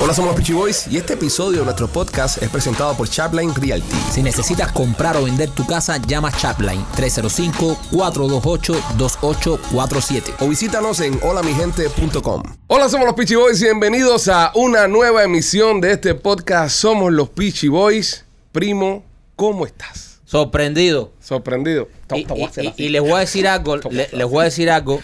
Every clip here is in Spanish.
Hola, somos los Peachy Boys y este episodio de nuestro podcast es presentado por Chapline Realty. Si necesitas comprar o vender tu casa, llama Chapline 305-428-2847. O visítanos en holamigente.com. Hola, somos los Peachy Boys y bienvenidos a una nueva emisión de este podcast. Somos los Peachy Boys. Primo, ¿cómo estás? Sorprendido. Sorprendido. Y, y- y- y les voy a decir algo, le- les voy a decir algo.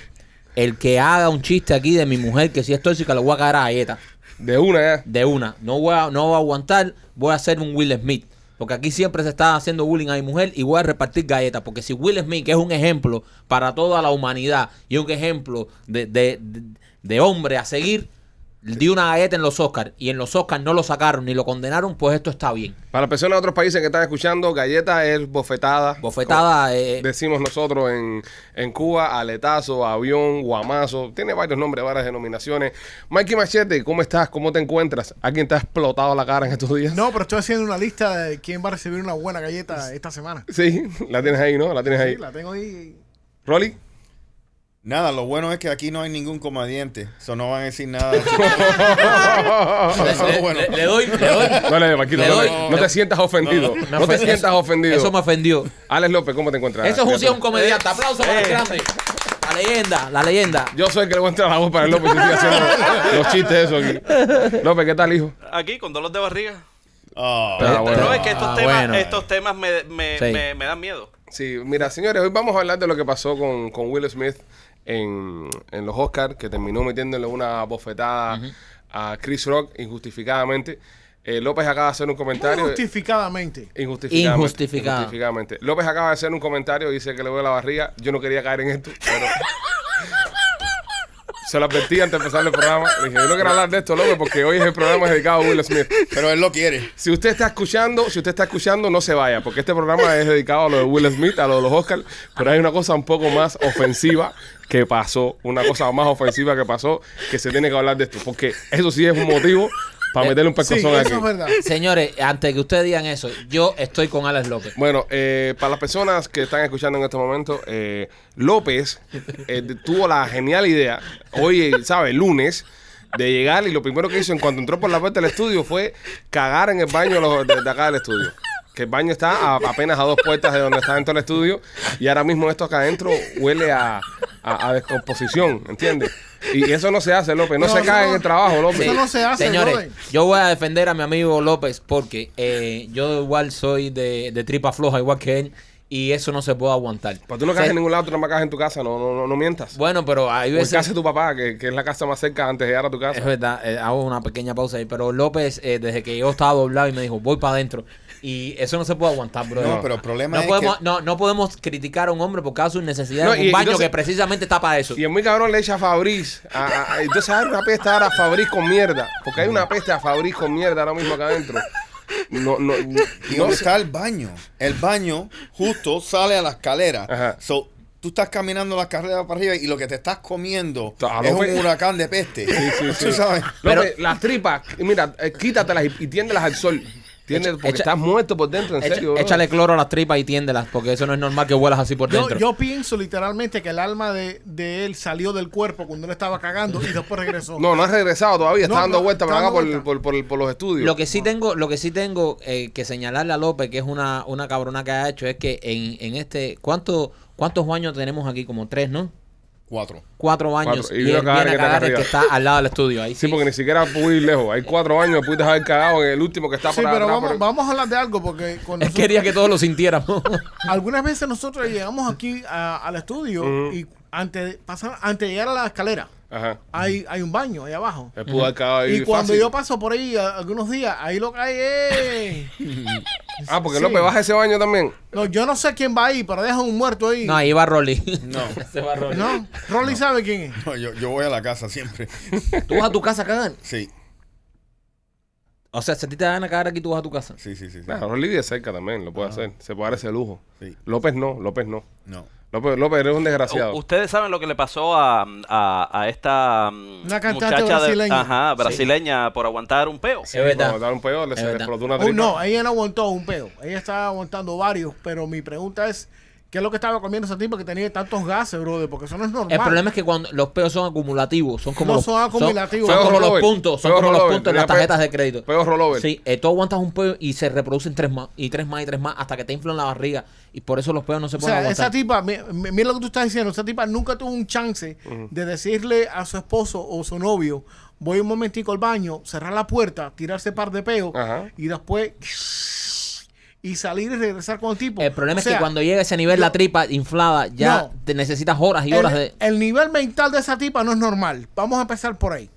El que haga un chiste aquí de mi mujer que si es tóxica, le voy a caer a galleta. De una. De una. No voy a, no voy a aguantar, voy a hacer un Will Smith. Porque aquí siempre se está haciendo bullying a mi mujer y voy a repartir galletas. Porque si Will Smith, que es un ejemplo para toda la humanidad y un ejemplo de, de- de hombre a seguir, dio una galleta en los Oscars y en los Oscars no lo sacaron ni lo condenaron, pues esto está bien. Para las personas de otros países que están escuchando, galleta es bofetada. Bofetada, eh, Decimos nosotros en, en Cuba, aletazo, avión, guamazo. Tiene varios nombres, varias denominaciones. Mikey Machete, ¿cómo estás? ¿Cómo te encuentras? ¿Alguien te ha explotado la cara en estos días? No, pero estoy haciendo una lista de quién va a recibir una buena galleta esta semana. Sí, la tienes ahí, ¿no? La tienes ahí. Sí, la tengo ahí. ¿Rolly? Nada, lo bueno es que aquí no hay ningún comediante. Eso no van a decir nada. le, Eso es bueno. le- le doy, le doy. No le Marquito, Le no, doy- no te sientas ofendido. No, te ofende- sientas eso- ofendido. Eso me ofendió. Alex López, ¿cómo te encuentras? Eso es un, comediante. Aplauso para el grande. La leyenda, la leyenda. Yo soy el que le voy a entrar la voz para el López sigue haciendo los chistes eso aquí. López, ¿qué tal, hijo? Aquí con dolor de barriga. Ah, Ah, bueno. No, es que estos Ah, temas, bueno. estos temas me, me, Sí. me, me dan miedo. Sí, mira, señores, hoy vamos a hablar de lo que pasó con, con Will Smith en, en los Oscars, que terminó metiéndole una bofetada a Chris Rock injustificadamente. Eh, López acaba de hacer un comentario. justificadamente. Injustificadamente. Injustificada. Injustificadamente. López acaba de hacer un comentario, dice que le duele la barriga. Yo no quería caer en esto, pero. Se lo advertí antes de empezar el programa. Le dije, yo no quiero hablar de esto, López, porque hoy es el programa dedicado a Will Smith. pero él lo quiere. Si usted está escuchando, si usted está escuchando, no se vaya, porque este programa es dedicado a lo de Will Smith, a lo de los Oscars, pero hay una cosa un poco más ofensiva que pasó, una cosa más ofensiva que pasó, que se tiene que hablar de esto, porque eso sí es un motivo para meterle un Sí, pescozón eso aquí. es verdad. Señores, antes de que ustedes digan eso, yo estoy con Alex López. Bueno, eh, para las personas que están escuchando en este momento, eh, López eh, tuvo la genial idea, hoy, ¿sabes? Lunes, de llegar y lo primero que hizo en cuanto entró por la puerta del estudio fue cagar en el baño de- de acá del estudio. Que el baño está a- apenas a dos puertas de donde está dentro del estudio y ahora mismo esto acá adentro huele a, a- a descomposición, ¿entiendes? Y eso no se hace, López. No, No, se cae no- en el trabajo, López. Eso no se hace, Señores, yo voy a defender a mi amigo López porque eh, yo igual soy de, de tripa floja, igual que él, y eso no se puede aguantar. Pues tú no caes en ningún lado, tú no me caes en tu casa, no, no, no, no mientas. Bueno, pero hay veces... casa de tu papá, que, que es la casa más cerca antes de llegar a tu casa. Es verdad, eh, hago una pequeña pausa ahí, pero López, eh, desde que yo estaba doblado y me dijo, voy para adentro. Y eso no se puede aguantar, bro. No, pero el problema no es podemos, que... no, no podemos criticar a un hombre por causa de sus necesidades No, y- un baño entonces- que precisamente está para eso. Y el muy cabrón le echa a Fabriz. a- a- entonces hay una peste ahora a Fabriz con mierda. Porque hay una peste a Fabriz con mierda ahora mismo acá adentro. No, no, no, ¿Y no está el baño? El baño justo sale a la escalera. Ajá. So, tú estás caminando la carrera para arriba y lo que te estás comiendo es un huracán de peste. Sí, sí, sí. Tú sabes. López, las tripas, mira, eh, quítatelas y, y tiéndelas al sol. Porque echa- estás muerto por dentro, en Echa- serio. échale cloro a las tripas y tiéndelas, porque eso no es normal que huelas así por Yo, dentro. yo pienso literalmente que el alma de, de él salió del cuerpo cuando él estaba cagando y después regresó. No, no has regresado todavía. Está No, dando no, vueltas dando por, por, por- por los estudios. Lo que sí tengo, lo que sí tengo eh, que señalarle a López, que es una, una cabrona que ha hecho, es que en, en este, ¿cuánto, ¿cuántos baños tenemos aquí? Como tres, ¿no? Cuatro. Cuatro baños. Cuatro. Y Y, él a cagar viene a cagar el que está al lado del estudio. Ahí Sí, sí. porque ni siquiera pude ir lejos. Hay cuatro años, pudiste haber cagado en el último que está Sí, pero vamos, por- vamos a hablar de algo porque con Él nosotros- quería que todos lo sintiéramos. algunas veces nosotros llegamos aquí a- al estudio y antes de, pasar, antes de llegar a la escalera Ajá. hay, hay un baño ahí abajo. Él pudo ahí Y cuando fácil. yo paso por ahí a- algunos días, ahí lo que hay es... Ah, porque Sí. López baja ese baño también. No, yo no sé quién va ahí, pero dejan un muerto ahí. no, ahí va Rolly. No. Se va Rolly. No, Rolly sabe quién es. No, yo, yo voy a la casa siempre. ¿Tú vas a tu casa a cagar? Sí, O sea, si a ti te dan a cagar aquí, tú vas a tu casa. sí, sí, sí. Rolly vive cerca también, lo puede hacer. Se puede dar ese lujo. Sí. López no, López no. No. López, López eres un desgraciado. U- Ustedes saben lo que le pasó a, a, a esta mm, Una cantante muchacha de- brasileña. ajá, brasileña por aguantar un peo. Sí, Es verdad. cuando estaba un peor, le Es se explotó una Oh, tripa. no, ella no aguantó un peo. Ella estaba aguantando varios, pero mi pregunta es, ¿Qué es lo que estaba comiendo esa tipa que tenía tantos gases, brother? Porque eso no es normal. El problema es que cuando los peos son acumulativos, son como No los, son acumulativos. son Peo como los puntos, son Peo como los rollover. puntos en las tarjetas de crédito. Peo rollover. Sí, eh, tú aguantas un peo y se reproducen tres más, y tres más, y tres más, hasta que te inflan la barriga. Y por eso los peos no se O pueden sea, esa aguantar. tipa, mi- mi- mira lo que tú estás diciendo, esa tipa nunca tuvo un chance de decirle a su esposo o su novio, voy un momentico al baño, cerrar la puerta, tirarse par de peos Ajá. y después y salir y regresar con el tipo. El problema O es que cuando llega a ese nivel la tripa inflada, ya No. te necesitas horas y horas el, de... el nivel mental de esa tipa no es normal. Vamos a empezar por ahí.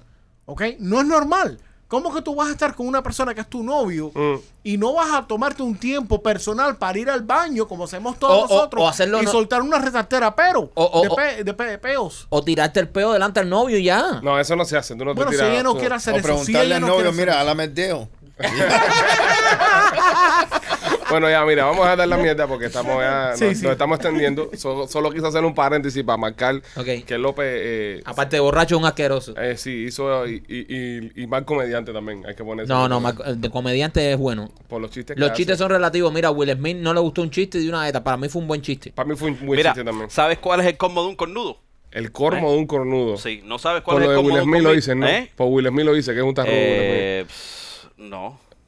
¿Ok? No es normal. ¿Cómo que tú vas a estar con una persona que es tu novio Mm. y no vas a tomarte un tiempo personal para ir al baño como hacemos todos O- nosotros o hacerlo y no- soltar una retartera pero O- o- de, de pe- peos? O tirarte el peo delante del novio y ya. No, eso no se hace. Tú no Bueno, te si ella no tú- quiere hacer O eso, si preguntarle ella al no novio, quiere mira, hacer álame el dedo. Bueno, ya, mira, vamos a dar la mierda porque estamos ya, Sí, nos, sí. nos estamos extendiendo. Solo, solo quise hacer un paréntesis para marcar que López, eh, Aparte de borracho, es un asqueroso. eh, sí, hizo y, y, y, y mal comediante también. Hay que ponerse. No, no, Marco- el de comediante es bueno. Por los chistes que Los hace. chistes son relativos. Mira, a Will Smith no le gustó un chiste de una ETA. Para mí fue un buen chiste. Para mí fue un buen Mira, chiste también. ¿sabes cuál es el combo de un cornudo? El cormo de un cornudo. Sí, ¿no sabes cuál Por es lo el de combo Will de un Smith lo dicen, ¿no? ¿Eh? Por Will Smith lo dice, que es un tarro. Eh, pss,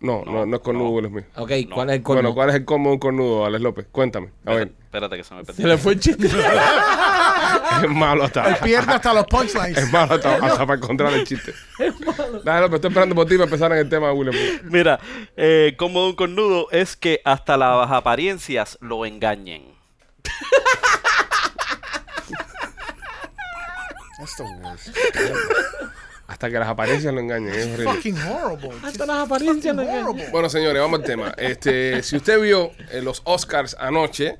no. no, no, no es cornudo no. Will Smith. Ok, No. ¿cuál es el corno? Bueno, ¿cuál es el cormo de un cornudo, Alex López? Cuéntame. A ver. Espérate que se me Se perdió. le fue el chiste. es malo hasta. pierde hasta los punchlines. Es malo hasta, hasta para encontrar el chiste. Dale, López, estoy esperando por ti para empezar en el tema de Will Smith. Mira, eh, combo de un cornudo es que hasta las apariencias lo engañen. That's the worst. Hasta que las apariencias lo engañen. Es horrible. Fucking horrible. Hasta las apariencias lo engañan. Horrible. Bueno, señores, vamos al tema. Este, si usted vio eh, los Oscars anoche,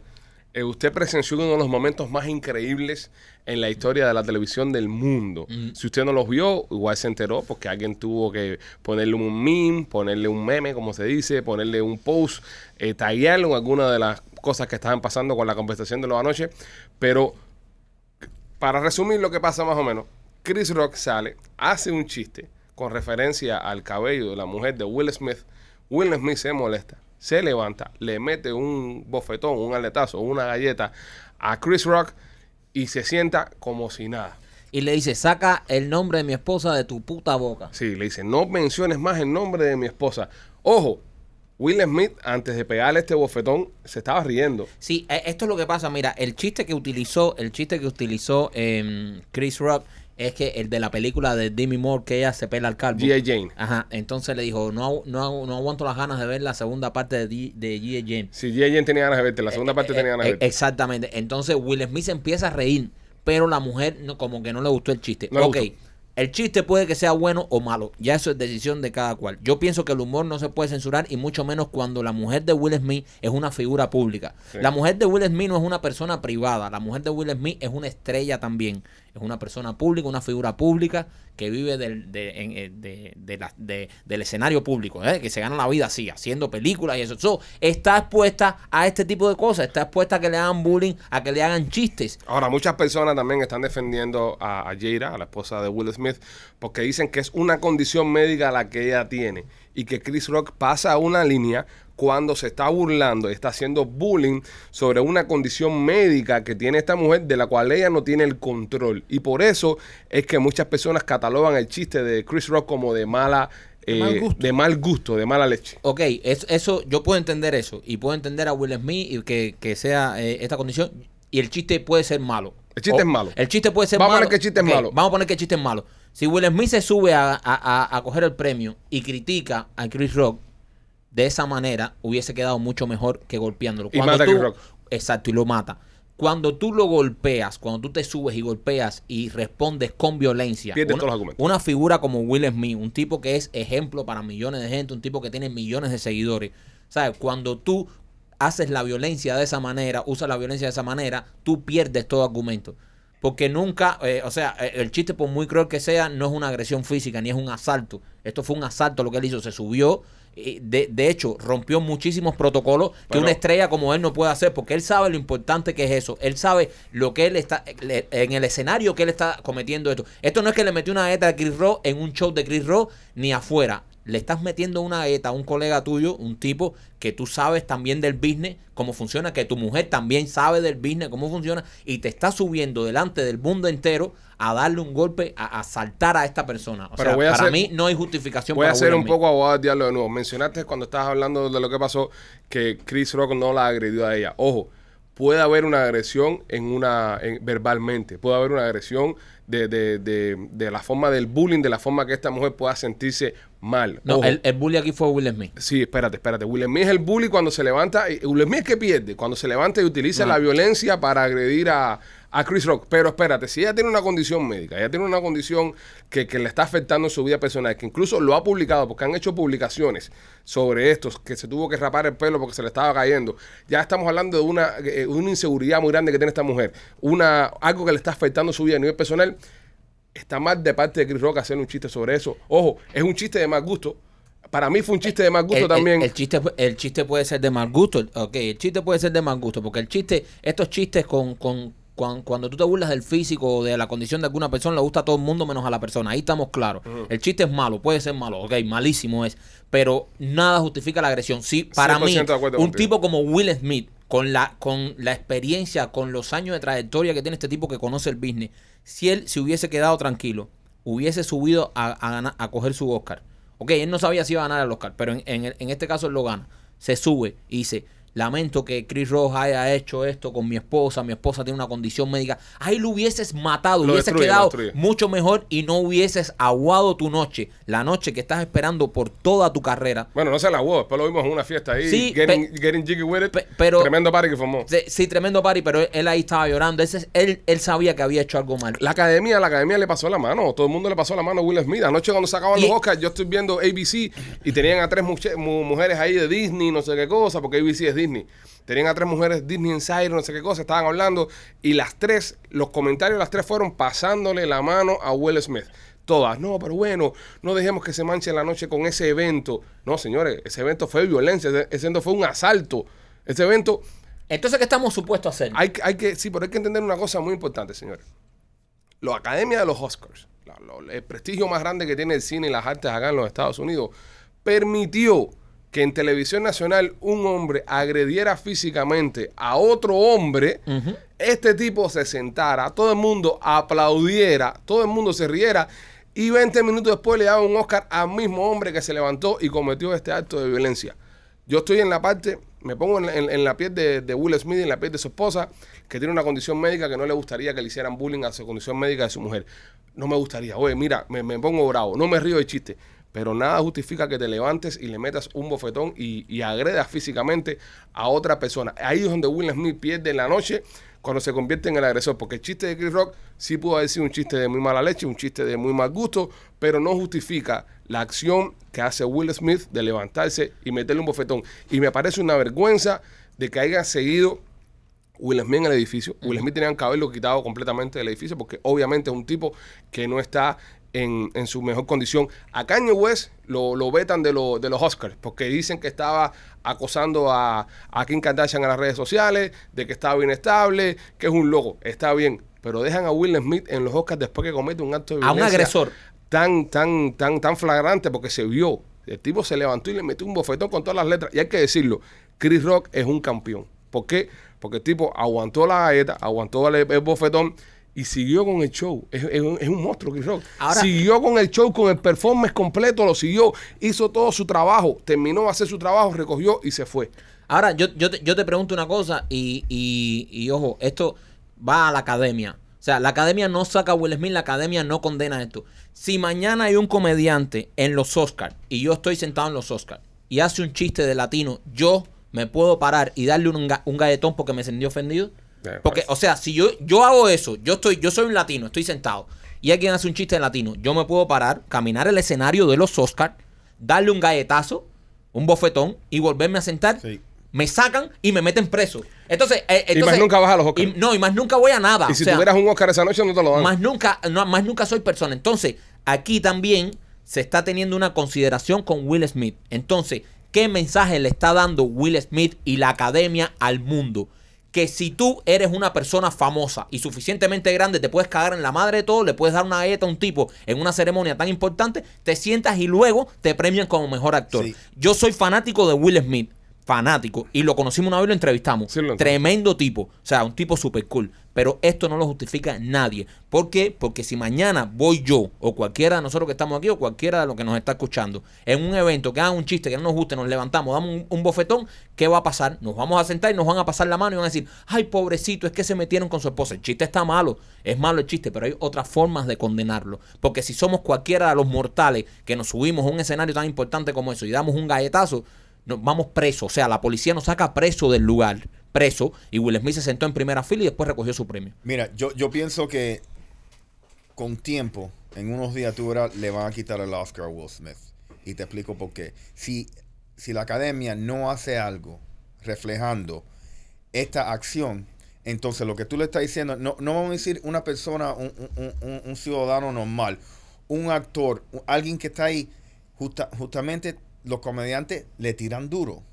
eh, usted presenció uno de los momentos más increíbles en la historia de la televisión del mundo. Si usted no los vio, igual se enteró porque alguien tuvo que ponerle un meme, ponerle un meme, como se dice, ponerle un post, eh, taguearlo en alguna de las cosas que estaban pasando con la conversación de los anoche. Pero para resumir lo que pasa más o menos, Chris Rock sale, hace un chiste con referencia al cabello de la mujer de Will Smith. Will Smith se molesta, se levanta, le mete un bofetón, un aletazo, una galleta a Chris Rock y se sienta como si nada. Y le dice, saca el nombre de mi esposa de tu puta boca. Sí, le dice, no menciones más el nombre de mi esposa. Ojo, Will Smith, antes de pegarle este bofetón, se estaba riendo. Sí, eh, esto es lo que pasa. Mira, el chiste que utilizó, el chiste que utilizó em, Chris Rock es que el de la película de Demi Moore que ella se pela al calvo. G.I. Jane. Ajá, entonces le dijo, no, no, no aguanto las ganas de ver la segunda parte de, de G.I. Jane. Si G.I. Jane tenía ganas de verte, la segunda parte Eh, tenía ganas de eh, verte. Exactamente. Entonces Will Smith se empieza a reír, pero la mujer no, como que no le gustó el chiste. No ok, gustó. el chiste puede que sea bueno o malo. Ya eso es decisión de cada cual. Yo pienso que el humor no se puede censurar y mucho menos cuando la mujer de Will Smith es una figura pública. Sí. La mujer de Will Smith no es una persona privada. La mujer de Will Smith es una estrella también. Es una persona pública, una figura pública que vive del, eh, del escenario público, ¿eh? que se gana la vida así, haciendo películas y eso. So, está expuesta a este tipo de cosas, está expuesta a que le hagan bullying, a que le hagan chistes. Ahora, muchas personas también están defendiendo a, a Jada, a la esposa de Will Smith, porque dicen que es una condición médica la que ella tiene y que Chris Rock pasa una línea cuando se está burlando, está haciendo bullying sobre una condición médica que tiene esta mujer de la cual ella no tiene el control. Y por eso es que muchas personas catalogan el chiste de Chris Rock como de mala... De mal eh, gusto. de mal gusto, de mala leche. Ok, es- eso yo puedo entender eso y puedo entender a Will Smith y que, que sea eh, esta condición y el chiste puede ser malo. El chiste O- es malo. El chiste puede ser Vamos a malo. poner que el chiste es malo. Vamos a poner que el chiste es malo. Si Will Smith se sube a, a- a- a coger el premio y critica a Chris Rock, de esa manera hubiese quedado mucho mejor que golpeándolo. Y mata tú- Rock. Exacto, y lo mata. Cuando tú lo golpeas, cuando tú te subes y golpeas y respondes con violencia, Pierdes una, todos los argumentos. una figura como Will Smith, un tipo que es ejemplo para millones de gente, un tipo que tiene millones de seguidores, ¿sabes? Cuando tú haces la violencia de esa manera, usas la violencia de esa manera, tú pierdes todo argumento. Porque nunca, eh, o sea, eh, el chiste, por muy cruel que sea, no es una agresión física ni es un asalto. Esto fue un asalto lo que él hizo. Se subió, de, de hecho, rompió muchísimos protocolos que Pero- una estrella como él no puede hacer, porque él sabe lo importante que es eso. Él sabe lo que él está, le- en el escenario que él está cometiendo esto. Esto no es que le metió una ETA a Chris Rock en un show de Chris Rock ni afuera. le estás metiendo una galleta a un colega tuyo, un tipo que tú sabes también del business, cómo funciona, que tu mujer también sabe del business, cómo funciona, y te está subiendo delante del mundo entero a darle un golpe, a, a saltar a esta persona. O Pero sea, voy a para hacer- mí no hay justificación Voy a ser un poco abogado del diablo de nuevo. Mencionaste cuando estabas hablando de lo que pasó que Chris Rock no la agredió a ella. Ojo, puede haber una agresión en una en- verbalmente, puede haber una agresión de, de, de, de la forma del bullying, de la forma que esta mujer pueda sentirse mal. No, el, el bully aquí fue Will Smith. Sí, espérate, espérate. Will Smith es el bully cuando se levanta. Will Smith es que pierde cuando se levanta y utiliza No. la violencia para agredir a, a Chris Rock. Pero espérate, si ella tiene una condición médica, ella tiene una condición que, que le está afectando en su vida personal, que incluso lo ha publicado porque han hecho publicaciones sobre esto, que se tuvo que rapar el pelo porque se le estaba cayendo. Ya estamos hablando de una, eh, una inseguridad muy grande que tiene esta mujer. Una, algo que le está afectando su vida a nivel personal. Está mal de parte de Chris Rock hacer un chiste sobre eso. Ojo, es un chiste de mal gusto. Para mí fue un chiste de mal gusto El- el- también. El, chiste, el chiste puede ser de mal gusto. Ok, el chiste puede ser de mal gusto. Porque el chiste, estos chistes con, con, cuan- cuando tú te burlas del físico o de la condición de alguna persona, le gusta a todo el mundo menos a la persona. Ahí estamos claros. El chiste es malo, puede ser malo. Ok, malísimo es. Pero nada justifica la agresión. Sí, para mí, 100% de acuerdo un contigo. tipo como Will Smith, con la, con la experiencia, con los años de trayectoria que tiene este tipo que conoce el business, si él se hubiese quedado tranquilo, hubiese subido a, a, ganar- a coger su Oscar. Ok, él no sabía si iba a ganar el Oscar, pero en, en, en este caso él lo gana. Se sube y dice, lamento que Chris Rock haya hecho esto con mi esposa, mi esposa tiene una condición médica. Ahí lo hubieses matado, Lo hubieses destruye, quedado mucho mejor y no hubieses aguado tu noche, la noche que estás esperando por toda tu carrera. Bueno, no se la hubo, después lo vimos en una fiesta ahí, Sí, getting, getting jiggy with it. pe- pero- Tremendo party que formó. Sí, sí, tremendo party, pero él, ahí estaba llorando. Ese es- él, él sabía que había hecho algo mal. La academia, la academia le pasó la mano, todo el mundo le pasó la mano a Will Smith. Anoche cuando sacaban los Oscars, yo estoy viendo ABC y tenían a tres mujeres ahí de Disney, no sé qué cosa, porque ABC es Disney. Tenían a tres mujeres Disney Insider, no sé qué cosa, estaban hablando y las tres, los comentarios de las tres fueron pasándole la mano a Will Smith. Todas, no, pero bueno, no dejemos que se manche la noche con ese evento. No, señores, ese evento fue violencia, ese, evento fue un asalto. Ese evento, Entonces, ¿qué estamos supuestos a hacer? hay, hay que, sí, pero hay que entender una cosa muy importante, señores. La Academia de los Oscars, la- el prestigio más grande que tiene el cine y las artes acá en los Estados Unidos, permitió que en televisión nacional un hombre agrediera físicamente a otro hombre, este tipo se sentara, todo el mundo aplaudiera, todo el mundo se riera y 20 minutos después le daba un Oscar al mismo hombre que se levantó y cometió este acto de violencia. Yo estoy en la parte, me pongo en, en- en la piel de, de Will Smith, en la piel de su esposa, que tiene una condición médica que no le gustaría que le hicieran bullying a su condición médica de su mujer. No me gustaría. Oye, mira, me, me pongo bravo, no me río de chiste. Pero nada justifica que te levantes y le metas un bofetón y, y agredas físicamente a otra persona. Ahí es donde Will Smith pierde la noche cuando se convierte en el agresor. Porque el chiste de Chris Rock sí pudo haber sido un chiste de muy mala leche, un chiste de muy mal gusto, pero no justifica la acción que hace Will Smith de levantarse y meterle un bofetón. Y me parece una vergüenza de que haya seguido Will Smith en el edificio. Will Smith tenían que haberlo quitado completamente del edificio porque obviamente es un tipo que no está en, en su mejor condición. A Kanye West lo, lo vetan de, lo- de los Oscars porque dicen que estaba acosando a, a Kim Kardashian en las redes sociales, de que estaba inestable, que es un loco. Está bien, pero dejan a Will Smith en los Oscars después que comete un acto de A un violencia agresor. tan, tan, tan, tan flagrante porque se vio. El tipo se levantó y le metió un bofetón con todas las letras. Y hay que decirlo, Chris Rock es un campeón. ¿Por qué? Porque el tipo aguantó la galleta, aguantó el, el bofetón y siguió con el show. Es, es un, es un monstruo, Chris Rock. Ahora- siguió con el show, con el performance completo, lo siguió, hizo todo su trabajo, terminó de hacer su trabajo, recogió y se fue. Ahora, yo, yo, te, yo te pregunto una cosa y, y, y ojo, esto va a la academia. O sea, la academia no saca a Will Smith, la academia no condena esto. Si mañana hay un comediante en los Oscars y yo estoy sentado en los Oscars y hace un chiste de latino, yo me puedo parar y darle un, un galletón porque me sentí ofendido. Porque, o sea, si yo, yo hago eso, yo estoy, yo soy un latino, estoy sentado, y alguien hace un chiste de latino, yo me puedo parar, caminar el escenario de los Oscars, darle un galletazo, un bofetón, y volverme a sentar. Sí. Me sacan y me meten preso. Entonces, eh, Y más nunca vas a los Oscars. y- no, y más nunca voy a nada. y o si sea, tuvieras un Oscar esa noche, no te lo dan. más nunca, no, más nunca soy persona. Entonces, aquí también se está teniendo una consideración con Will Smith. Entonces, ¿qué mensaje le está dando Will Smith y la academia al mundo? Que si tú eres una persona famosa y suficientemente grande, te puedes cagar en la madre de todo, le puedes dar una galleta a un tipo en una ceremonia tan importante, te sientas y luego te premian como mejor actor. Sí. Yo soy fanático de Will Smith, fanático, y lo conocimos una vez y lo entrevistamos. Sí, lo entiendo. Tremendo tipo, o sea, un tipo super cool. Pero esto no lo justifica nadie. ¿Por qué? Porque si mañana voy yo, o cualquiera de nosotros que estamos aquí, o cualquiera de los que nos está escuchando, en un evento que hagan un chiste que no nos guste, nos levantamos, damos un, un bofetón, ¿qué va a pasar? Nos vamos a sentar y nos van a pasar la mano y van a decir, ay, pobrecito, es que se metieron con su esposa. El chiste está malo, es malo el chiste, pero hay otras formas de condenarlo. Porque si somos cualquiera de los mortales que nos subimos a un escenario tan importante como eso y damos un galletazo, nos vamos presos. O sea, la policía nos saca preso del lugar, preso, y Will Smith se sentó en primera fila y después recogió su premio. Mira, yo, yo pienso que con tiempo, en unos días tú verás, le van a quitar el Oscar a Will Smith. Y te explico por qué. Si, si la academia no hace algo reflejando esta acción, entonces lo que tú le estás diciendo, no, no vamos a decir una persona, un, un- un- un ciudadano normal, un actor, alguien que está ahí, justa- justamente los comediantes le tiran duro.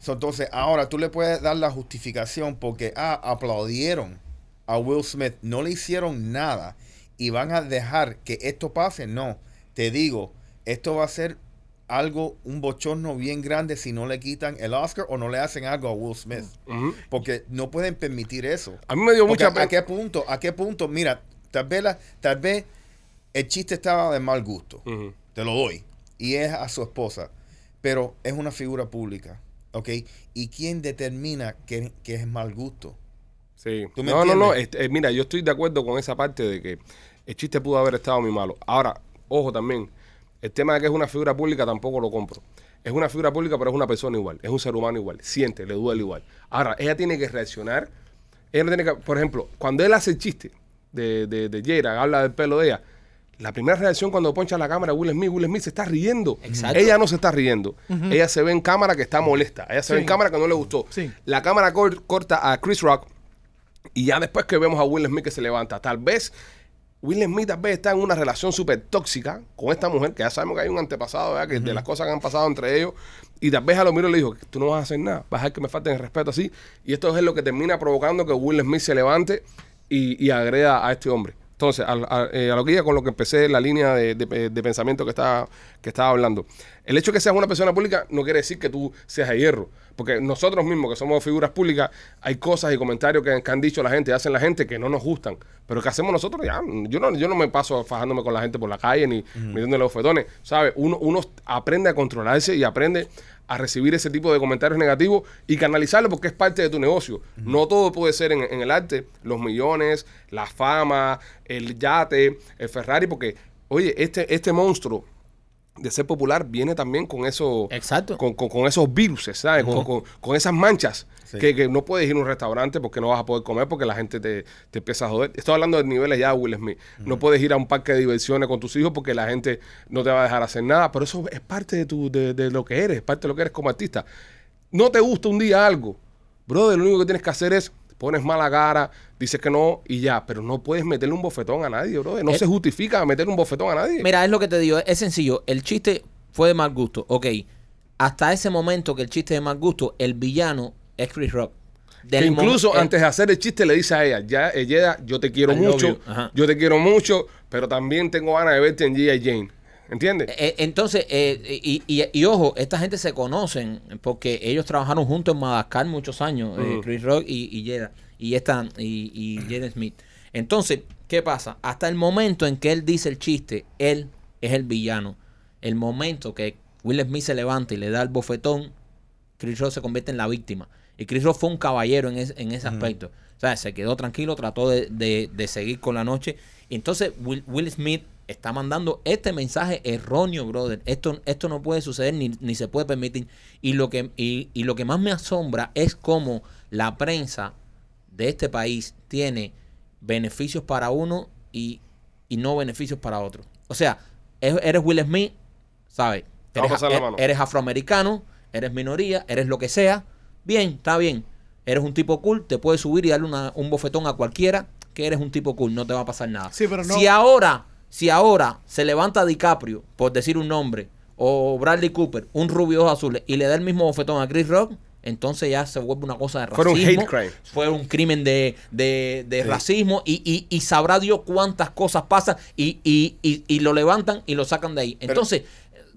So, entonces, ahora tú le puedes dar la justificación porque ah, aplaudieron a Will Smith, no le hicieron nada y van a dejar que esto pase. No, te digo, esto va a ser algo, un bochorno bien grande si no le quitan el Oscar o no le hacen algo a Will Smith. Porque no pueden permitir eso. A mí me dio Porque mucha a, qué punto, a qué punto, mira, tal vez, la- tal vez el chiste estaba de mal gusto te lo doy. Y es a su esposa. Pero es una figura pública. ¿Ok? ¿Y quién determina que, que es mal gusto? Sí. ¿Tú me No, no, no. este, eh, mira, yo estoy de acuerdo con esa parte de que el chiste pudo haber estado muy malo. Ahora, ojo también, el tema de que es una figura pública tampoco lo compro. Es una figura pública, pero es una persona igual. Es un ser humano igual. Siente, le duele igual. Ahora, ella tiene que reaccionar. Ella no tiene que, por ejemplo, cuando él hace el chiste de, de, de Jada, habla del pelo de ella, la primera reacción cuando poncha la cámara Will Smith, Will Smith se está riendo. Exacto. Ella no se está riendo. Ella se ve en cámara que está molesta. Ella se ve en cámara que no le gustó. Sí. La cámara cor- corta a Chris Rock y ya después que vemos a Will Smith que se levanta, tal vez Will Smith tal vez está en una relación súper tóxica con esta mujer, que ya sabemos que hay un antepasado, ¿verdad? Que de las cosas que han pasado entre ellos, y tal vez a lo miro le dijo, tú no vas a hacer nada, vas a dejar que me falten el respeto así, y esto es lo que termina provocando que Will Smith se levante y, y agreda a este hombre. Entonces, a, a- eh, a lo que iba con lo que empecé la línea de, de- de pensamiento que estaba, que estaba hablando. El hecho de que seas una persona pública no quiere decir que tú seas de hierro. Porque nosotros mismos, que somos figuras públicas, hay cosas y comentarios que, que han dicho la gente, hacen la gente que no nos gustan. Pero ¿qué hacemos nosotros? Ya, yo no, yo no me paso fajándome con la gente por la calle ni metiéndole los fetones. ¿Sabes? Uno, uno aprende a controlarse y aprende a recibir ese tipo de comentarios negativos y canalizarlo porque es parte de tu negocio. No todo puede ser en, en el arte, los millones, la fama, el yate, el Ferrari, porque, oye, este, este monstruo de ser popular viene también con eso, Exacto. con, con- con esos virus, ¿sabes? Con, con- con esas manchas. Sí. Que, que no puedes ir a un restaurante porque no vas a poder comer porque la gente te, te empieza a joder. Estoy hablando de niveles ya Will Smith. No puedes ir a un parque de diversiones con tus hijos porque la gente no te va a dejar hacer nada. Pero eso es parte de, tu, de, de lo que eres, es parte de lo que eres como artista. No te gusta un día algo, brother, lo único que tienes que hacer es pones mala cara, dices que no y ya, pero no puedes meterle un bofetón a nadie, brother. No Eh, se justifica meter un bofetón a nadie. Mira, es lo que te digo, es sencillo. El chiste fue de mal gusto, ok. Hasta ese momento que el chiste es de mal gusto, el villano es Chris Rock. Que incluso momen- antes de hacer el chiste le dice a ella, ya ella, yo te quiero mucho, yo te quiero mucho, pero también tengo ganas de verte en G.I. Jane. ¿Entiendes? Eh, eh, entonces, eh, y, y- y ojo, esta gente se conocen porque ellos trabajaron juntos en Madagascar muchos años, eh. Chris Rock y, y Jada, y esta, y, y Smith. Entonces, ¿qué pasa? Hasta el momento en que él dice el chiste, él es el villano. El momento que Will Smith se levanta y le da el bofetón, Chris Rock se convierte en la víctima. Y Chris Rock fue un caballero en, es- en ese aspecto. O sea, se quedó tranquilo, trató de, de- de seguir con la noche. Entonces, Will, Will Smith está mandando este mensaje erróneo, brother. Esto, esto no puede suceder ni, ni se puede permitir. Y lo, que, y, y lo que más me asombra es cómo la prensa de este país tiene beneficios para uno y, y no beneficios para otro. O sea, eres Will Smith, ¿sabes? Te va a Eres, e- mano. eres afroamericano, eres minoría, eres lo que sea. Bien, está bien. Eres un tipo cool, te puedes subir y darle una- un bofetón a cualquiera que eres un tipo cool, no te va a pasar nada. Sí, pero no- Si ahora, si ahora se levanta DiCaprio, por decir un nombre, o Bradley Cooper, un rubio de ojos azules, y le da el mismo bofetón a Chris Rock, entonces ya se vuelve una cosa de racismo. Fueron hate crime. Fue un crimen de, de- de racismo y, y- y sabrá Dios cuántas cosas pasan y, y- y- y lo levantan y lo sacan de ahí. Entonces,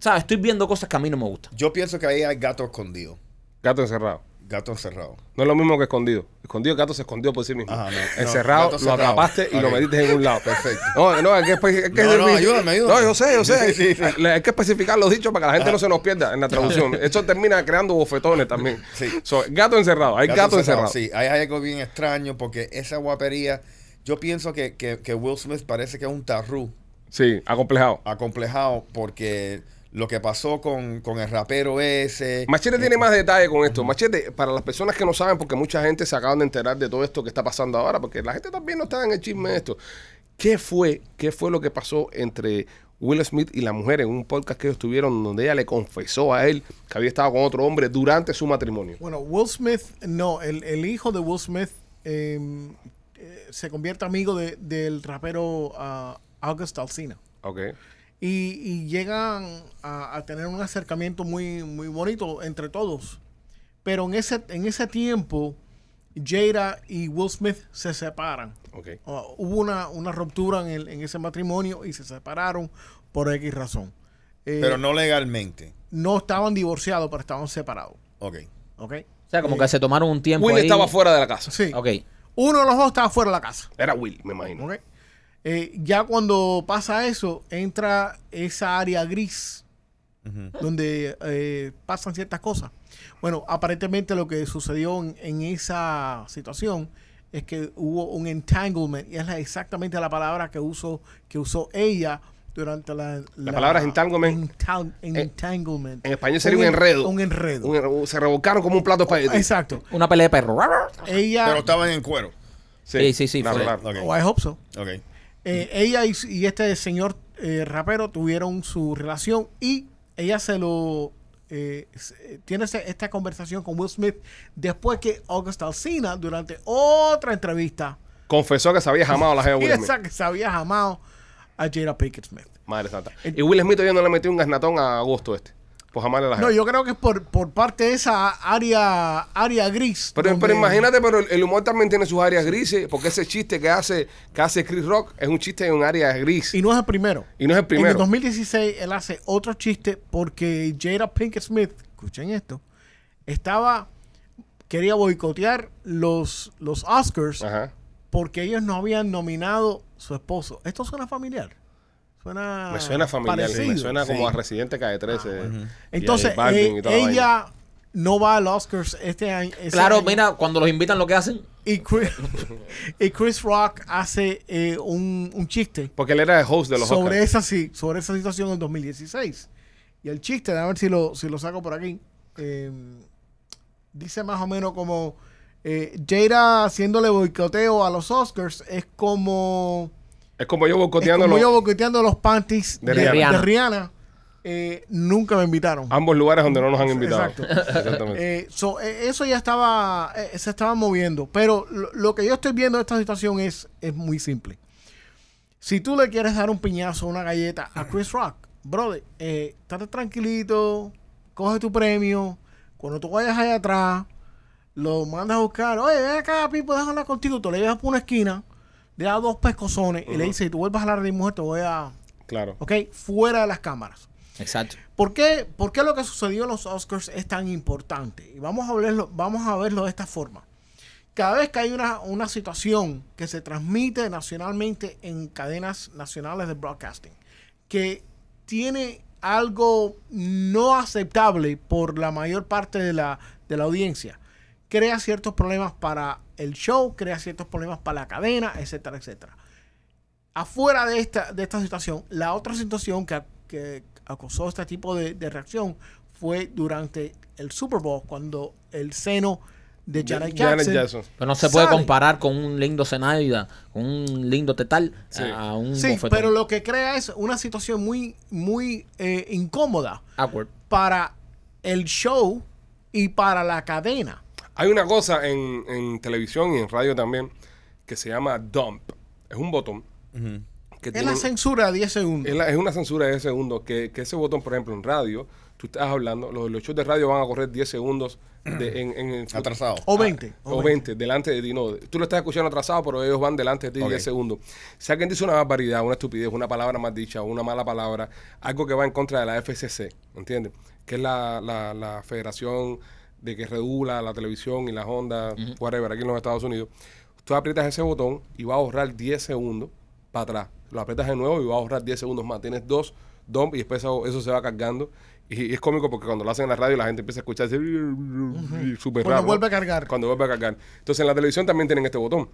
¿sabes? Estoy viendo cosas que a mí no me gustan. Yo pienso que ahí hay gato escondido. Gato encerrado. Gato encerrado. No es lo mismo que escondido. Escondido, el gato se escondió por sí mismo. Ajá, no, Encerrado, lo atrapaste y lo metiste en un lado. Perfecto. No, no, hay que, hay que No, no, ayúdame, ayúdame. No, yo sé, yo sé. Sí, sí, sí. Le- Hay que especificar los dichos para que la gente no se nos pierda en la traducción. Esto termina creando bofetones también. Sí. So, gato encerrado, hay gato, encerrado. Sí, hay algo bien extraño porque esa guapería, yo pienso que, que, que Will Smith parece que es un tarrú Sí, acomplejado. acomplejado porque lo que pasó con, con el rapero ese. Machete tiene más detalle con esto. Machete, para las personas que no saben, porque mucha gente se acaban de enterar de todo esto que está pasando ahora, porque la gente también no está en el chisme de esto. ¿Qué fue, qué fue lo que pasó entre Will Smith y la mujer en un podcast que ellos tuvieron donde ella le confesó a él que había estado con otro hombre durante su matrimonio? Bueno, Will Smith, no, el, el hijo de Will Smith eh, eh, se convierte amigo de- del rapero ah, August Alsina. Ok. Y, y llegan a, a tener un acercamiento muy, muy bonito entre todos. Pero en ese, en ese tiempo, Jada y Will Smith se separan. Hubo una, una ruptura en, el- en ese matrimonio y se separaron por X razón. Eh, Pero no legalmente. no estaban divorciados, pero estaban separados. Ok. ¿Ok? O sea, como que se tomaron un tiempo Will ahí. estaba fuera de la casa. Sí. Ok. Uno de los dos estaba fuera de la casa. Era Will, me imagino. ¿ok? Eh, ya cuando pasa eso, entra esa área gris donde eh, pasan ciertas cosas. Bueno, aparentemente lo que sucedió en, en esa situación es que hubo un entanglement y es la- exactamente la palabra que usó, que usó ella durante la... La palabra es entanglement. entan- entanglement. En español sería un enredo. Un enredo. Un- se revolcaron como un plato de espagueti. Exacto. Una pelea de perro. Ella... Pero estaban en cuero. Sí, sí, sí, Claro, fue- claro. Ok. o I hope so. Ok. Eh, ella y, este señor eh, rapero tuvieron su relación y ella se lo eh, tiene esta conversación con Will Smith después que August Alsina durante otra entrevista Confesó que se había jamado a la jeva de Will Smith. que se había jamado a Jada Pinkett Smith. Madre santa. Y Will Smith todavía no le metió un gasnatón a agosto este. Por jamarle a la jeva. No, yo creo que es por, por parte de esa área área gris. Pero, donde- pero imagínate, pero el, el humor también tiene sus áreas grises, porque ese chiste que hace, que hace Chris Rock es un chiste en un área gris. Y no es el primero. Y no es el En el primero. 2016 él hace otro chiste porque Jada Pinkett Smith, escuchen esto, estaba quería boicotear los, los Oscars Ajá. porque ellos no habían nominado su esposo. Esto suena familiar. Suena Me suena familiar, parecido. me suena como Sí. a Residente Calle 13. y a Entonces, eh, ella no va al Oscars este año. Claro, año. mira, cuando los invitan, lo que hacen. Y Chris, y Chris Rock hace eh, un, un chiste Porque él era el host de los sobre Oscars. esa sí, sobre esa situación en 2016. Y el chiste, a ver si lo, si lo saco por aquí. eh, dice más o menos como eh, Jada haciéndole boicoteo a los Oscars es como, Es como yo es como los- yo boicoteando los panties De de, de Rihanna. Rihanna. Eh, nunca me invitaron. ambos lugares donde no nos han invitado. Exacto. Exactamente. Eh, so, eh, eso ya estaba, eh, se estaba moviendo. Pero lo, lo que yo estoy viendo de esta situación es, es muy simple. Si tú le quieres dar un piñazo, una galleta a Chris Rock, brother, estate tranquilito, coge tu premio. Cuando tú vayas allá atrás, lo mandas a buscar. Oye, ven acá, Pipo, déjame hablar contigo. Tú le llevas por una esquina, le das dos pescozones y le dices, si tú vuelvas a hablar de mi mujer, te voy a... claro. ¿Ok? Fuera de las cámaras. Exacto. ¿Por qué, por qué lo que sucedió en los Oscars es tan importante? Y vamos a verlo, vamos a verlo de esta forma. Cada vez que hay una, una situación que se transmite nacionalmente en cadenas nacionales de broadcasting, que tiene algo no aceptable por la mayor parte de la, de la audiencia, crea ciertos problemas para el show, crea ciertos problemas para la cadena, etcétera, etcétera afuera de esta, de esta situación, la otra situación que, que acosó este tipo de, de reacción fue durante el Super Bowl, cuando el seno de Janet Jackson, Jackson. Pero no se puede Sale. comparar con un lindo Zenaida, con un lindo tetal, Sí. a un Sí, bofetón. pero lo que crea es una situación muy, muy eh, incómoda Awkward. para el show y para la cadena. Hay una cosa en, en televisión y en radio también que se llama dump. Es un botón que Es la censura de 10 segundos. es, la- es una censura de 10 segundos. Que, que ese botón, por ejemplo, en radio, tú estás hablando, los, los shows de radio van a correr 10 segundos de- en, en, en- Atrasado. O 20. O 20, delante de ti. No, tú lo estás escuchando atrasado, pero ellos van delante de ti Ok. 10 segundos. Si alguien dice una barbaridad, una estupidez, una palabra más dicha, una mala palabra, algo que va en contra de la FCC, ¿entiendes? Que es la, la, la federación de que regula la televisión y las ondas, whatever, aquí en los Estados Unidos. Tú aprietas ese botón y va a ahorrar 10 segundos para atrás. Lo aprietas de nuevo y va a ahorrar 10 segundos más. Tienes dos dump y después eso, eso se va cargando. Y, y es cómico porque cuando lo hacen en la radio la gente empieza a escuchar así, súper Cuando raro. ¿no? vuelve a cargar. Cuando vuelve a cargar. Entonces en la televisión también tienen este botón.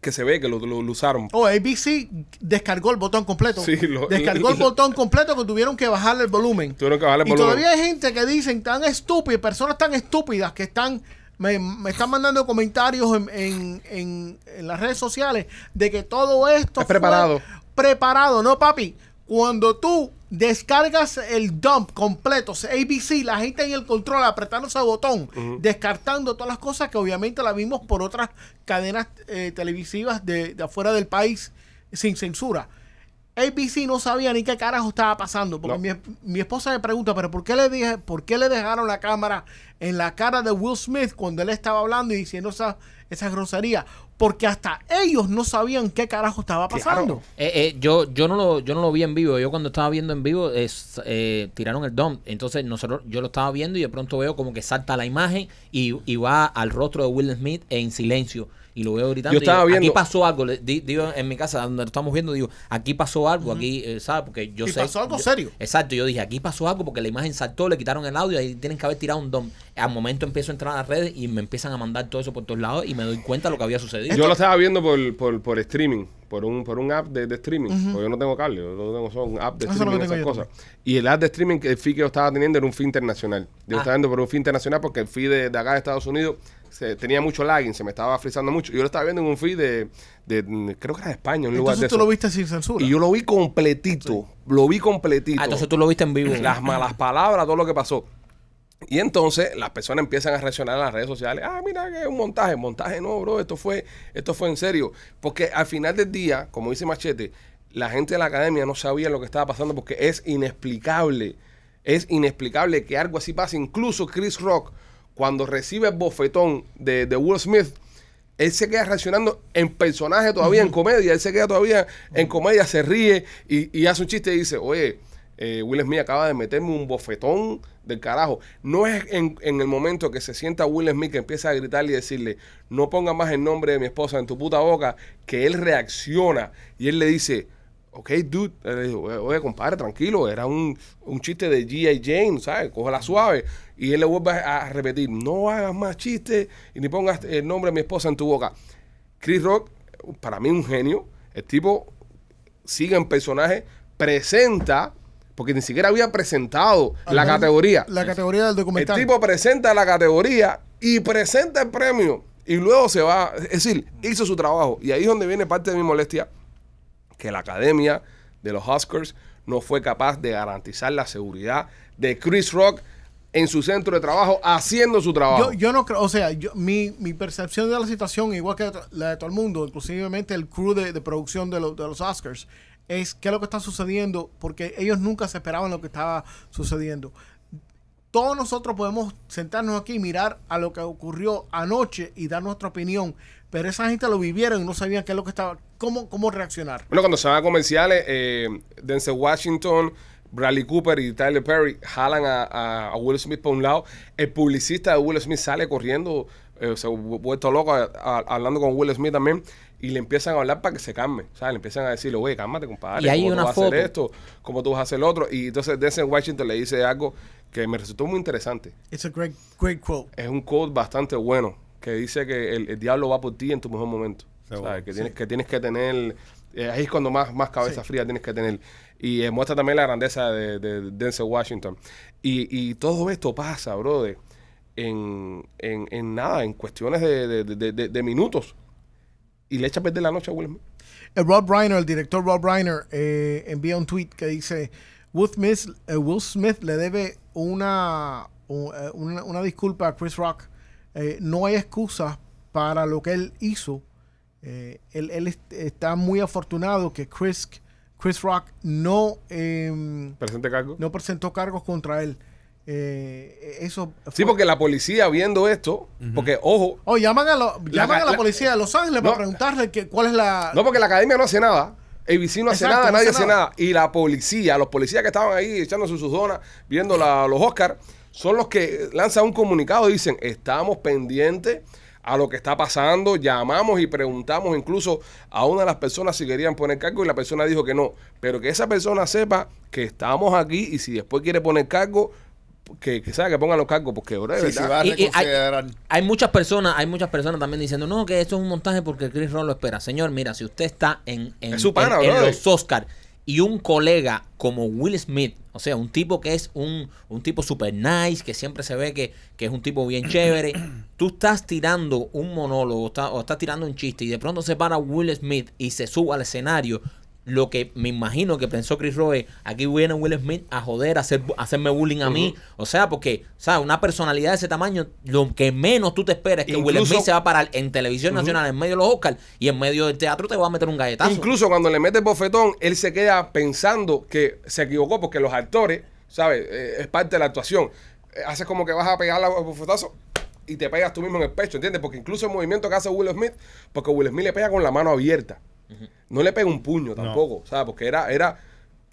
Que se ve que lo, lo- lo usaron. O ABC descargó el botón completo. Sí, lo- descargó el botón completo que tuvieron que bajarle el volumen. Tuvieron que bajarle el y volumen. todavía hay gente que dicen tan estúpidas, personas tan estúpidas que están me, me están mandando comentarios en, en- en- en las redes sociales de que todo esto Es preparado. fue preparado, no papi. Cuando tú descargas el dump completo, ABC, la gente en el control apretando ese botón, descartando todas las cosas que obviamente la vimos por otras cadenas eh, televisivas de, de afuera del país sin censura. ABC no sabía ni qué carajo estaba pasando. Porque No. mi, mi esposa me pregunta, pero ¿por qué, le dije, ¿por qué le dejaron la cámara en la cara de Will Smith cuando él estaba hablando y diciendo esa, esa grosería? Porque hasta ellos no sabían qué carajo estaba pasando. Eh, eh, yo, yo no lo, yo no lo vi en vivo. Yo cuando estaba viendo en vivo es, eh, tiraron el dump. Entonces nosotros, yo lo estaba viendo y de pronto veo como que salta la imagen y, y va al rostro de Will Smith en silencio. Y lo veo gritando. Yo y estaba digo, viendo- Aquí pasó algo. Le- di- Digo en mi casa donde lo estamos viendo, digo, aquí pasó algo, aquí, eh, ¿sabes? Porque yo Y sé. pasó algo yo- serio. Exacto, yo dije, aquí pasó algo porque la imagen saltó, le quitaron el audio, ahí tienen que haber tirado un dump. Al momento empiezo a entrar a las redes y me empiezan a mandar todo eso por todos lados y me doy cuenta de lo que había sucedido. Yo lo estaba viendo por, por, por streaming, por un, por un app de, de streaming. Porque yo no tengo cable, yo lo tengo son app de Eso streaming, esas cosas. Y el app de streaming que el fee que yo estaba teniendo era un fee internacional. Yo Ah. estaba viendo por un fee internacional porque el fee de, de acá de Estados Unidos se, tenía mucho lagging, se me estaba frizando mucho. Yo lo estaba viendo en un fee de, de- creo que era de España, un lugar de Entonces tú eso. lo viste sin censura. Y yo lo vi completito, lo vi completito. Ah, entonces tú lo viste en vivo. las malas palabras, todo lo que pasó. Y entonces las personas empiezan a reaccionar en las redes sociales. Ah, mira que es un montaje. Montaje no, bro. Esto fue, esto fue en serio. Porque al final del día, como dice Machete, la gente de la academia no sabía lo que estaba pasando porque es inexplicable. Es inexplicable que algo así pase. Incluso Chris Rock, cuando recibe el bofetón de, de Will Smith, él se queda reaccionando en personaje todavía, en comedia. Él se queda todavía en comedia, se ríe y, y hace un chiste y dice, oye, eh, Will Smith acaba de meterme un bofetón del carajo. No es en, el momento que se sienta Will Smith que empieza a gritarle y decirle, no ponga más el nombre de mi esposa en tu puta boca, que él reacciona y él le dice, ok, dude, le dijo, oye, compadre, tranquilo, era un, un chiste de G.I. Jane, ¿sabes? Cógela suave. Y él le vuelve a repetir, no hagas más chistes y ni pongas el nombre de mi esposa en tu boca. Chris Rock, para mí un genio, el tipo sigue en personaje, presenta, porque ni siquiera había presentado la categoría. La categoría del El documental. tipo presenta la categoría y presenta el premio. Y luego se va, es decir, hizo su trabajo. Y ahí es donde viene parte de mi molestia, que la academia de los Oscars no fue capaz de garantizar la seguridad de Chris Rock en su centro de trabajo haciendo su trabajo. Yo, yo no creo, o sea, yo, mi, mi percepción de la situación, igual que la de todo el mundo, inclusivemente el crew de, de producción de, de los Oscars, es qué es lo que está sucediendo, porque ellos nunca se esperaban lo que estaba sucediendo. Todos nosotros podemos sentarnos aquí y mirar a lo que ocurrió anoche y dar nuestra opinión, pero esa gente lo vivieron y no sabían qué es lo que estaba, cómo, cómo reaccionar. Bueno, cuando se van a comerciales, eh, Denzel Washington, Bradley Cooper y Tyler Perry jalan a, a- a Will Smith por un lado. El publicista de Will Smith sale corriendo, eh, se ha vu- vuelto loco a- a- hablando con Will Smith también. Y le empiezan a hablar para que se calme. O sea, le empiezan a decirle, oye, cálmate, compadre. Y hay ¿Cómo tú una vas a hacer esto? ¿Cómo tú vas a hacer lo otro? Y entonces Denzel Washington le dice algo que me resultó muy interesante. It's a great, great quote. Es un quote bastante bueno que dice que el, el diablo va por ti en tu mejor momento. Que, tienes, que tienes que tener. eh, ahí es cuando más, más cabeza fría tienes que tener. Y eh, muestra también la grandeza de, de Denzel Washington. Y, y todo esto pasa, brother, en, en, en nada, en cuestiones de, de- de- minutos. Y le echa a perder la noche a Will Smith. El Rob Reiner, el director Rob Reiner, eh, envía un tweet que dice: Will Smith, eh, Will Smith le debe una, eh, una, una disculpa a Chris Rock. Eh, no hay excusa para lo que él hizo Eh, él, él est- está muy afortunado que Chris, Chris Rock no, em, Presente cargo. no presentó cargos contra él. Eh, eso Sí, porque la policía viendo esto, porque ojo, Oh, llaman a, lo- llaman a la, la- policía de Los Ángeles No. para preguntarle que, cuál es la... no porque la academia no hace nada, ABC no hace Exacto, nada, no nadie hace hace nada. nada. Y la policía, los policías que estaban ahí echándose sus donas, viendo la- los Oscars, son los que lanzan un comunicado y dicen, estamos pendientes a lo que está pasando, llamamos y preguntamos incluso a una de las personas si querían poner cargo y la persona dijo que no, pero que esa persona sepa que estamos aquí y si después quiere poner cargo, que, que sabe que pongan los cargos, porque bro, de Sí, si verdad, va a Y- y hay- muchas personas, hay muchas personas también diciendo, no, que esto es un montaje porque Chris Rock lo espera. Señor, mira, si usted está en, en, Es su pana, en- en los Oscars y un colega como Will Smith, o sea, un tipo que es un, un tipo super nice, que siempre se ve que, que es un tipo bien chévere, tú estás tirando un monólogo está- o estás tirando un chiste y de pronto se para Will Smith y se sube al escenario. Lo que me imagino que pensó Chris Rock es, aquí viene Will Smith a joder, a, hacer, a hacerme bullying a mí. O sea, porque, ¿sabes? Una personalidad de ese tamaño, lo que menos tú te esperas es que Will Smith se va a parar en televisión nacional, en medio de los Oscars, y en medio del teatro te va a meter un galletazo. Incluso cuando le mete el bofetón, él se queda pensando que se equivocó porque los actores, ¿sabes? Eh, es parte de la actuación. Eh, haces como que vas a pegar el bofetazo y te pegas tú mismo en el pecho, ¿entiendes? Porque incluso el movimiento que hace Will Smith, porque Will Smith le pega con la mano abierta. No le pega un puño tampoco, ¿sabes? Porque era, era,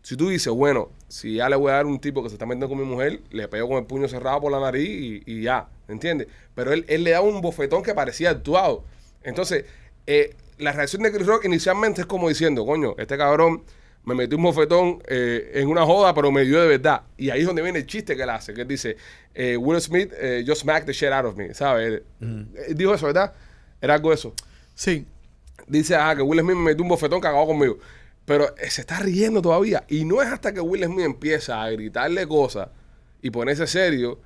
si tú dices, bueno, si ya le voy a dar un tipo que se está metiendo con mi mujer, le pego con el puño cerrado por la nariz y, y ya, ¿entiendes? Pero él, él le da un bofetón que parecía actuado. Entonces, eh, la reacción de Chris Rock inicialmente es como diciendo, coño, este cabrón me metió un bofetón eh, en una joda, pero me dio de verdad. Y ahí es donde viene el chiste que él hace, que él dice, eh, Will Smith just smacked the shit out of me, ¿sabes? Eh, Dijo eso, ¿verdad? Era algo de eso Sí. Dice, ah, que Will Smith me metió un bofetón acabó conmigo. Pero eh, se está riendo todavía. Y no es hasta que Will Smith empieza a gritarle cosas y ponerse serio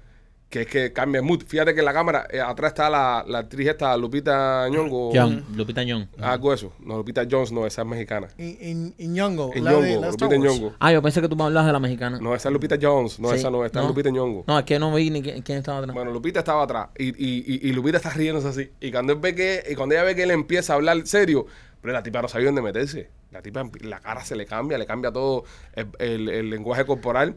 que es que cambia el mood. Fíjate que en la cámara, eh, atrás está la, la actriz esta, Lupita Nyong'o. Young, Lupita Young. Algo eso. No, Lupita Jones no, esa es mexicana. Y, y- y Ñongo, la de Lupita. Nyong'o. Ah, yo pensé que tú me hablabas de la mexicana. No, esa es Lupita Jones. No, Sí, esa no, esta es Lupita Nyong'o. No, es que no vi ni quién, quién estaba atrás. Bueno, Lupita estaba atrás y, y, y, y Lupita está riéndose así. Y cuando él ve que, y cuando ella ve que él empieza a hablar serio, pero la tipa no sabía dónde meterse. La tipa, la cara se le cambia, le cambia todo el, el- el lenguaje corporal.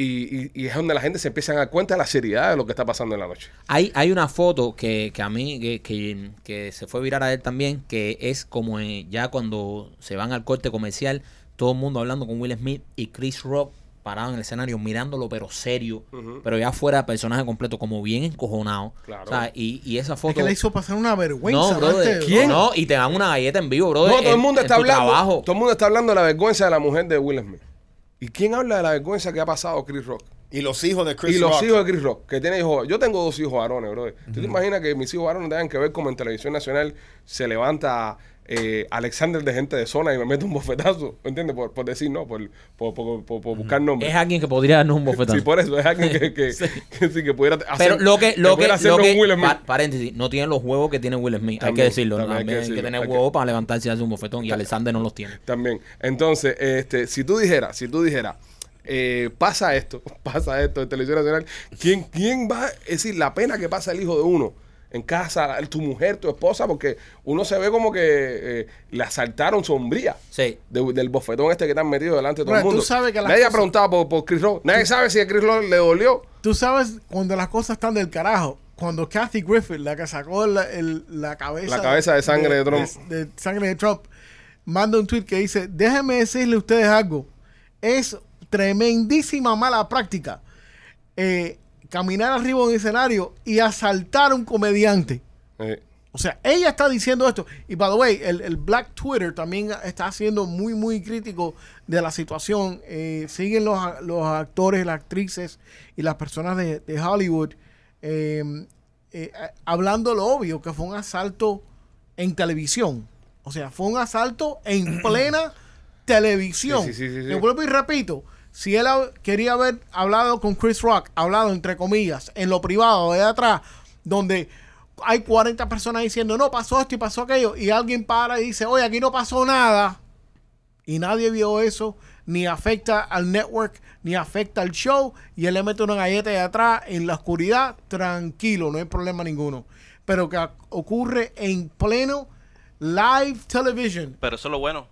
Y, y- y es donde la gente se empieza a dar cuenta de la seriedad de lo que está pasando en la noche. Hay, hay una foto que, que a mí, que, que, que se fue viral a él también, que es como eh, ya cuando se van al corte comercial, todo el mundo hablando con Will Smith y Chris Rock parado en el escenario mirándolo pero serio, pero ya fuera personaje completo, como bien encojonado. Claro. O sea, y, y esa Es foto... que le hizo pasar una vergüenza. no, brother. delante de- No, y te dan una galleta en vivo, brother. No, todo el mundo en está hablando. trabajo. Todo el mundo está hablando de la vergüenza de la mujer de Will Smith. ¿Y quién habla de la vergüenza que ha pasado Chris Rock? Y los hijos de Chris y los Rock. hijos de Chris Rock, que tiene hijos. Yo tengo dos hijos varones, bro. ¿Tú te imaginas que mis hijos varones tengan que ver como en televisión nacional se levanta eh, Alexander de gente de zona y me mete un bofetazo? ¿Entiendes? Por, por decir no, por, por, buscar nombres. Es alguien que podría darnos un bofetón. Sí, por eso. Es alguien que, que, que sí, que pudiera hacer. Pero lo que, lo que, lo con que Will Smith. pa- paréntesis, no tienen los huevos que tiene Will Smith, hay que decirlo, también hay que hay tener hay huevos para levantarse y hacer un bofetón y Alexander no los tiene. También. Entonces, este, si tú dijeras, si tú dijeras, eh, pasa esto, pasa esto en televisión nacional, ¿quién, ¿quién va a decir la pena que pasa el hijo de uno? En casa, tu mujer, tu esposa, porque uno se ve como que eh, le asaltaron sombría Sí. de- del bofetón este que te han metido delante de todo el tú mundo. sabes que Nadie ha preguntado por, por Chris Rock. Nadie sabe si a Chris Rock le dolió. Tú sabes cuando las cosas están del carajo. Cuando Kathy Griffith, la que sacó el- la cabeza... La cabeza de sangre de Trump. De, de sangre de Trump. Manda un tweet que dice, déjenme decirle a ustedes algo. Es tremendísima mala práctica. eh, caminar arriba de un escenario y asaltar a un comediante. Eh, O sea, ella está diciendo esto. Y by the way, el, el Black Twitter también está siendo muy, muy crítico de la situación. Eh, siguen los, los actores, las actrices y las personas de, de Hollywood eh, eh, hablando lo obvio, que fue un asalto en televisión. O sea, fue un asalto en plena televisión. Sí. Le vuelvo y repito. Si él quería haber hablado con Chris Rock, hablado entre comillas, en lo privado, de atrás, donde hay 40 personas diciendo, no, pasó esto y pasó aquello, y alguien para y dice, oye, aquí no pasó nada, y nadie vio eso, ni afecta al network, ni afecta al show, y él le mete una galleta de atrás en la oscuridad, tranquilo, no hay problema ninguno. Pero que ocurre en pleno live television. Pero eso es lo bueno.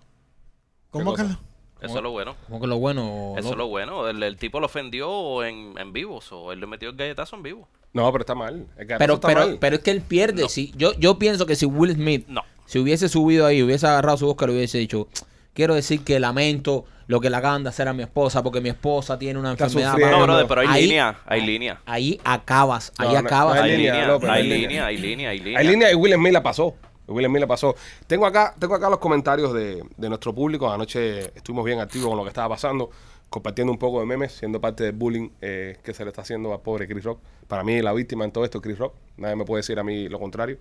¿Cómo que cosa? lo- Eso es lo bueno. Como que lo bueno. Eso lo- es lo bueno. El, el tipo lo ofendió en, en vivo. o él le metió el galletazo en vivo. No, pero está mal. El Pero, está pero, mal. pero es que él pierde. Si, yo, yo pienso que si Will Smith No. si hubiese subido ahí, hubiese agarrado su Oscar, hubiese dicho, quiero decir que lamento lo que le acaban de hacer a mi esposa porque mi esposa tiene una Está enfermedad. sufriendo. No, no. brother, pero hay Ahí- línea. Hay línea. Ahí acabas, ahí acabas. hay línea. Hay línea. Hay línea. Hay línea y Will Smith la pasó. Will Smith la pasó. Tengo acá, tengo acá los comentarios de, de nuestro público. Anoche estuvimos bien activos con lo que estaba pasando, compartiendo un poco de memes, siendo parte del bullying eh, que se le está haciendo al pobre Chris Rock. Para mí, la víctima en todo esto es Chris Rock. Nadie me puede decir a mí lo contrario.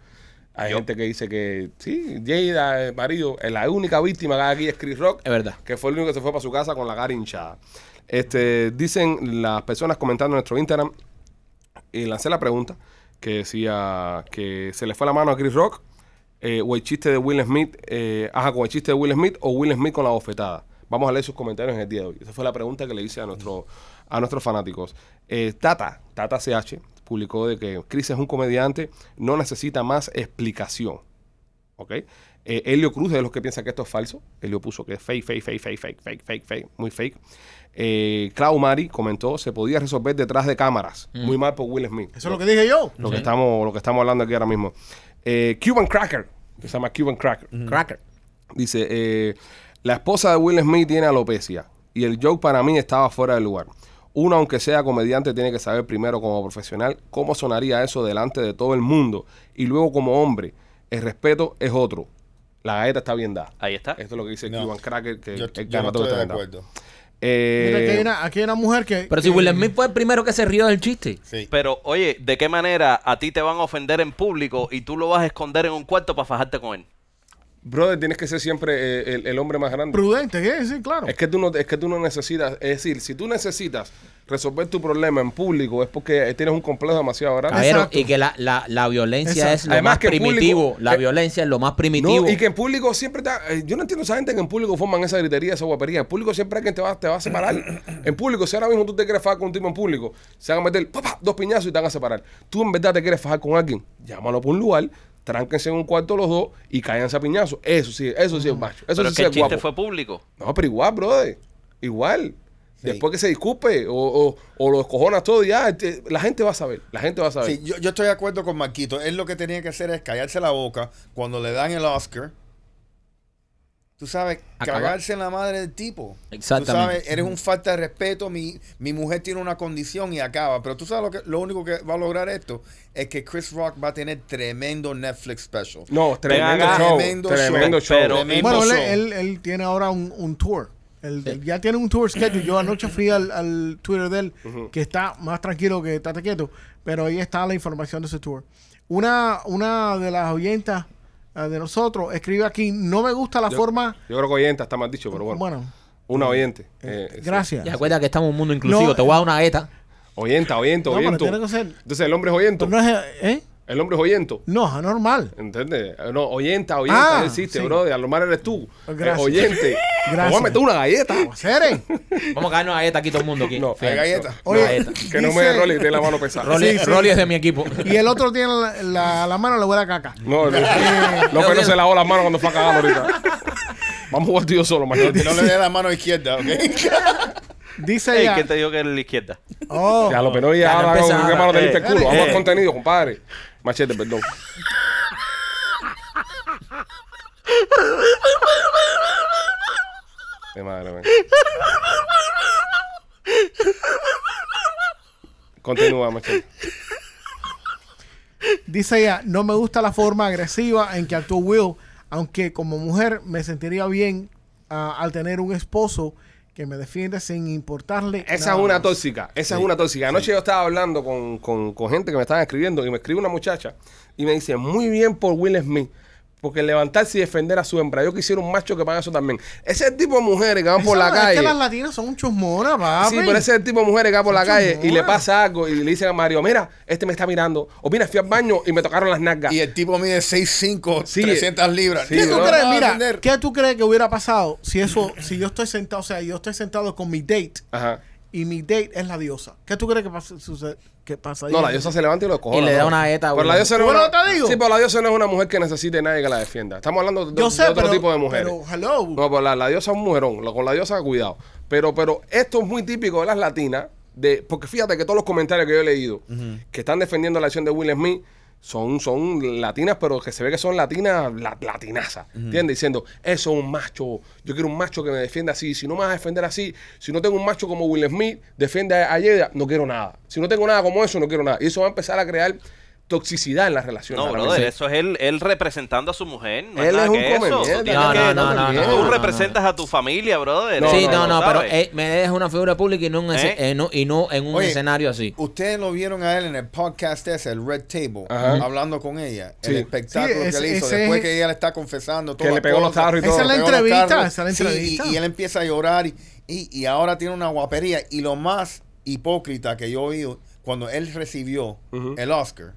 Hay gente que dice que sí, Jada, el marido, eh, la única víctima que hay aquí es Chris Rock. Es verdad. Que fue el único que se fue para su casa con la cara hinchada. Este, dicen las personas comentando en nuestro Instagram y lancé la pregunta que decía que se le fue la mano a Chris Rock eh, o el chiste de Will Smith, eh, ajá, con el chiste de Will Smith o Will Smith con la bofetada. Vamos a leer sus comentarios en el día de hoy. Esa fue la pregunta que le hice a, nuestro, a nuestros fanáticos. Eh, Tata, Tata CH, publicó de que Chris es un comediante, no necesita más explicación. ¿Ok? Eh, Helio Cruz es de los que piensa que esto es falso. Helio puso que es fake, fake, fake, fake, fake, fake, fake, fake, muy fake. Eh, Clau Mari comentó, se podía resolver detrás de cámaras. Muy mal por Will Smith. Eso es lo que dije yo. Lo, que estamos, lo que estamos hablando aquí ahora mismo. Eh, Cuban Cracker, que se llama Cuban Cracker. Cracker. Dice, eh, la esposa de Will Smith tiene alopecia y el joke para mí estaba fuera de lugar. Uno, aunque sea comediante, tiene que saber primero como profesional cómo sonaría eso delante de todo el mundo y luego como hombre. El respeto es otro. La galleta está bien dada. Ahí está. Esto es lo que dice No. Cuban Cracker, que Yo, el yo no estoy está de dado. Eh, Mira, aquí hay una, aquí hay una mujer que. Pero si que- Will Smith fue el primero que se rió del chiste. Sí. Pero, oye, ¿de qué manera a ti te van a ofender en público y tú lo vas a esconder en un cuarto para fajarte con él? brother, tienes que ser siempre eh, el, el hombre más grande. Prudente, ¿qué? Sí, claro. Es que tú no, es que tú no necesitas, es decir, si tú necesitas resolver tu problema en público es porque tienes un complejo demasiado grande. Y que la, la, la violencia Exacto. es lo Además más primitivo. público- la eh, violencia es lo más primitivo. No, y que en público siempre está. eh, yo no entiendo esa gente que en público forman esa gritería, esa guapería. En público siempre hay quien te va, te va a separar. en público, si ahora mismo tú te quieres fajar con un tipo en público, se van a meter pa, pa, dos piñazos y te van a separar. Tú en verdad te quieres fajar con alguien, llámalo por un lugar, tránquense en un cuarto los dos y cáiganse a piñazos. Eso sí, eso sí es macho. Eso Pero sí es que es el chiste guapo. fue público. No, pero igual, brother. Igual. Después que se disculpe o, o, o lo escojonas todo, ya te- la gente va a saber. La gente va a saber. Sí, yo, yo estoy de acuerdo con Marquito. Él lo que tenía que hacer es callarse la boca cuando le dan el Oscar. Tú sabes, cagarse en la madre del tipo. Exactamente. Tú sabes, eres un falta de respeto. Mi, mi mujer tiene una condición y acaba. Pero tú sabes lo, que, lo único que va a lograr esto es que Chris Rock va a tener tremendo Netflix special. No, tremendo acá. show. Tremendo Tremendo show. Pero- Tremendo Bueno, él, él, él tiene ahora un, un tour. Él, él ya tiene un tour schedule. Yo anoche fui al, al Twitter de él, que está más tranquilo que Tate Quieto, pero ahí está la información de ese tour. Una, una de las oyentas eh, de nosotros escribe aquí, no me gusta la Yo- forma... Yo creo que oyente está mal dicho, pero bueno. Bueno, Una oyente. eh, sí. gracias. Ya acuerda que estamos en un mundo inclusivo. No, Te voy a dar una gueta. Oyenta, oyento, No, pero oyento. tiene que ser- Entonces el hombre es oyento. Pero no es... ¿Eh? El hombre es oyento. No, es anormal. ¿Entiendes? Eh, No, oyenta, oyenta, Ah, existe, sí. bro. A lo eres tú. Gracias. Eh, oyente. Gracias. Vamos a meter una galleta. Cere. Vamos a caernos a galleta aquí todo el mundo. Aquí. No, Hay galletas. Oye, Una galleta. Que no me dice- dé Rolly, tiene la mano pesada. Rolly, Sí, sí. Rolly es de mi equipo. Y el otro tiene la, la, la mano, le huele a caca. No, no, no, pero no se lavó las manos cuando fue a cagar ahorita. Vamos a jugar tú y yo solo, mañana. No le dé la mano izquierda, ¿ok? Dice Ey, ella... ¿Quién te dijo que era la izquierda? Oh, Ya lo penó y Ya, no ahora empezaba. con qué mano te diste el culo. Eh, Vamos eh. al contenido, compadre. Machete, perdón. Madre. Continúa, machete. Dice ella, no me gusta la forma agresiva en que actuó Will, aunque como mujer me sentiría bien ah, al tener un esposo que me defiende sin importarle. Esa es una más. tóxica, esa es una tóxica. Anoche yo estaba hablando con, con- con gente que me estaban escribiendo y me escribe una muchacha y me dice, muy bien por Will Smith, porque levantarse y defender a su hembra. Yo quisiera un macho que pague eso también. Ese es el tipo de mujeres que van por la Es calle. que las latinas son chusmonas, papi. Sí, pero ese es el tipo de mujeres que va por la calle y le pasa algo y le dicen a Mario, mira, este me está mirando. O mira, fui al baño y me tocaron las nalgas. Y el tipo mide 6'5", Sí, 300 libras. sí, ¿Qué tú no, crees? Mira. ¿qué tú crees que hubiera pasado si eso, si yo estoy sentado, o sea, yo estoy sentado con mi date Ajá. Y mi date es la diosa. ¿Qué tú crees que, pasa, sucede, que pasaría? No, la diosa se levanta y lo coge. Y le da una galleta a Pero la diosa no es Bueno, una, te digo. Sí, pero la diosa no es una mujer que necesite nadie que la defienda. Estamos hablando de, Yo de sé, otro pero, tipo de mujeres. pero, hello. No, pero la, la diosa es un mujerón. Con la diosa, cuidado. Pero, pero esto es muy típico de las latinas. De, porque fíjate que todos los comentarios que yo he leído que están defendiendo la acción de Will Smith son, son latinas, pero que se ve que son latinas, la, latinazas. ¿Entiendes? Diciendo, eso es un macho. Yo quiero un macho que me defienda así. Si no me vas a defender así, si no tengo un macho como Will Smith, defiende a, a Jada, no quiero nada. Si no tengo nada como eso, no quiero nada. Y eso va a empezar a crear toxicidad en las relaciones. No, brother, eso es él, él representando a su mujer. No Él es, nada es un que eso. Tú No, no, no, no, no, Tú no, no, representas a tu familia, brother. No, sí, no, no, no, pero eh, me es una figura pública y no, en ese- ¿Eh? eh, no- y no en un Oye, escenario así. Ustedes lo vieron a él en el podcast ese, el Red Table, Ajá. hablando con ella. Sí. El espectáculo Sí, que ese- él hizo. ese Después es- que ella le está confesando Que le pegó los carros y Esa todo. es la Le entrevista, esa es la Sí, y- entrevista. y, él empieza a llorar y, y, y ahora tiene una guapería. Y lo más hipócrita que yo oí cuando él recibió el Oscar,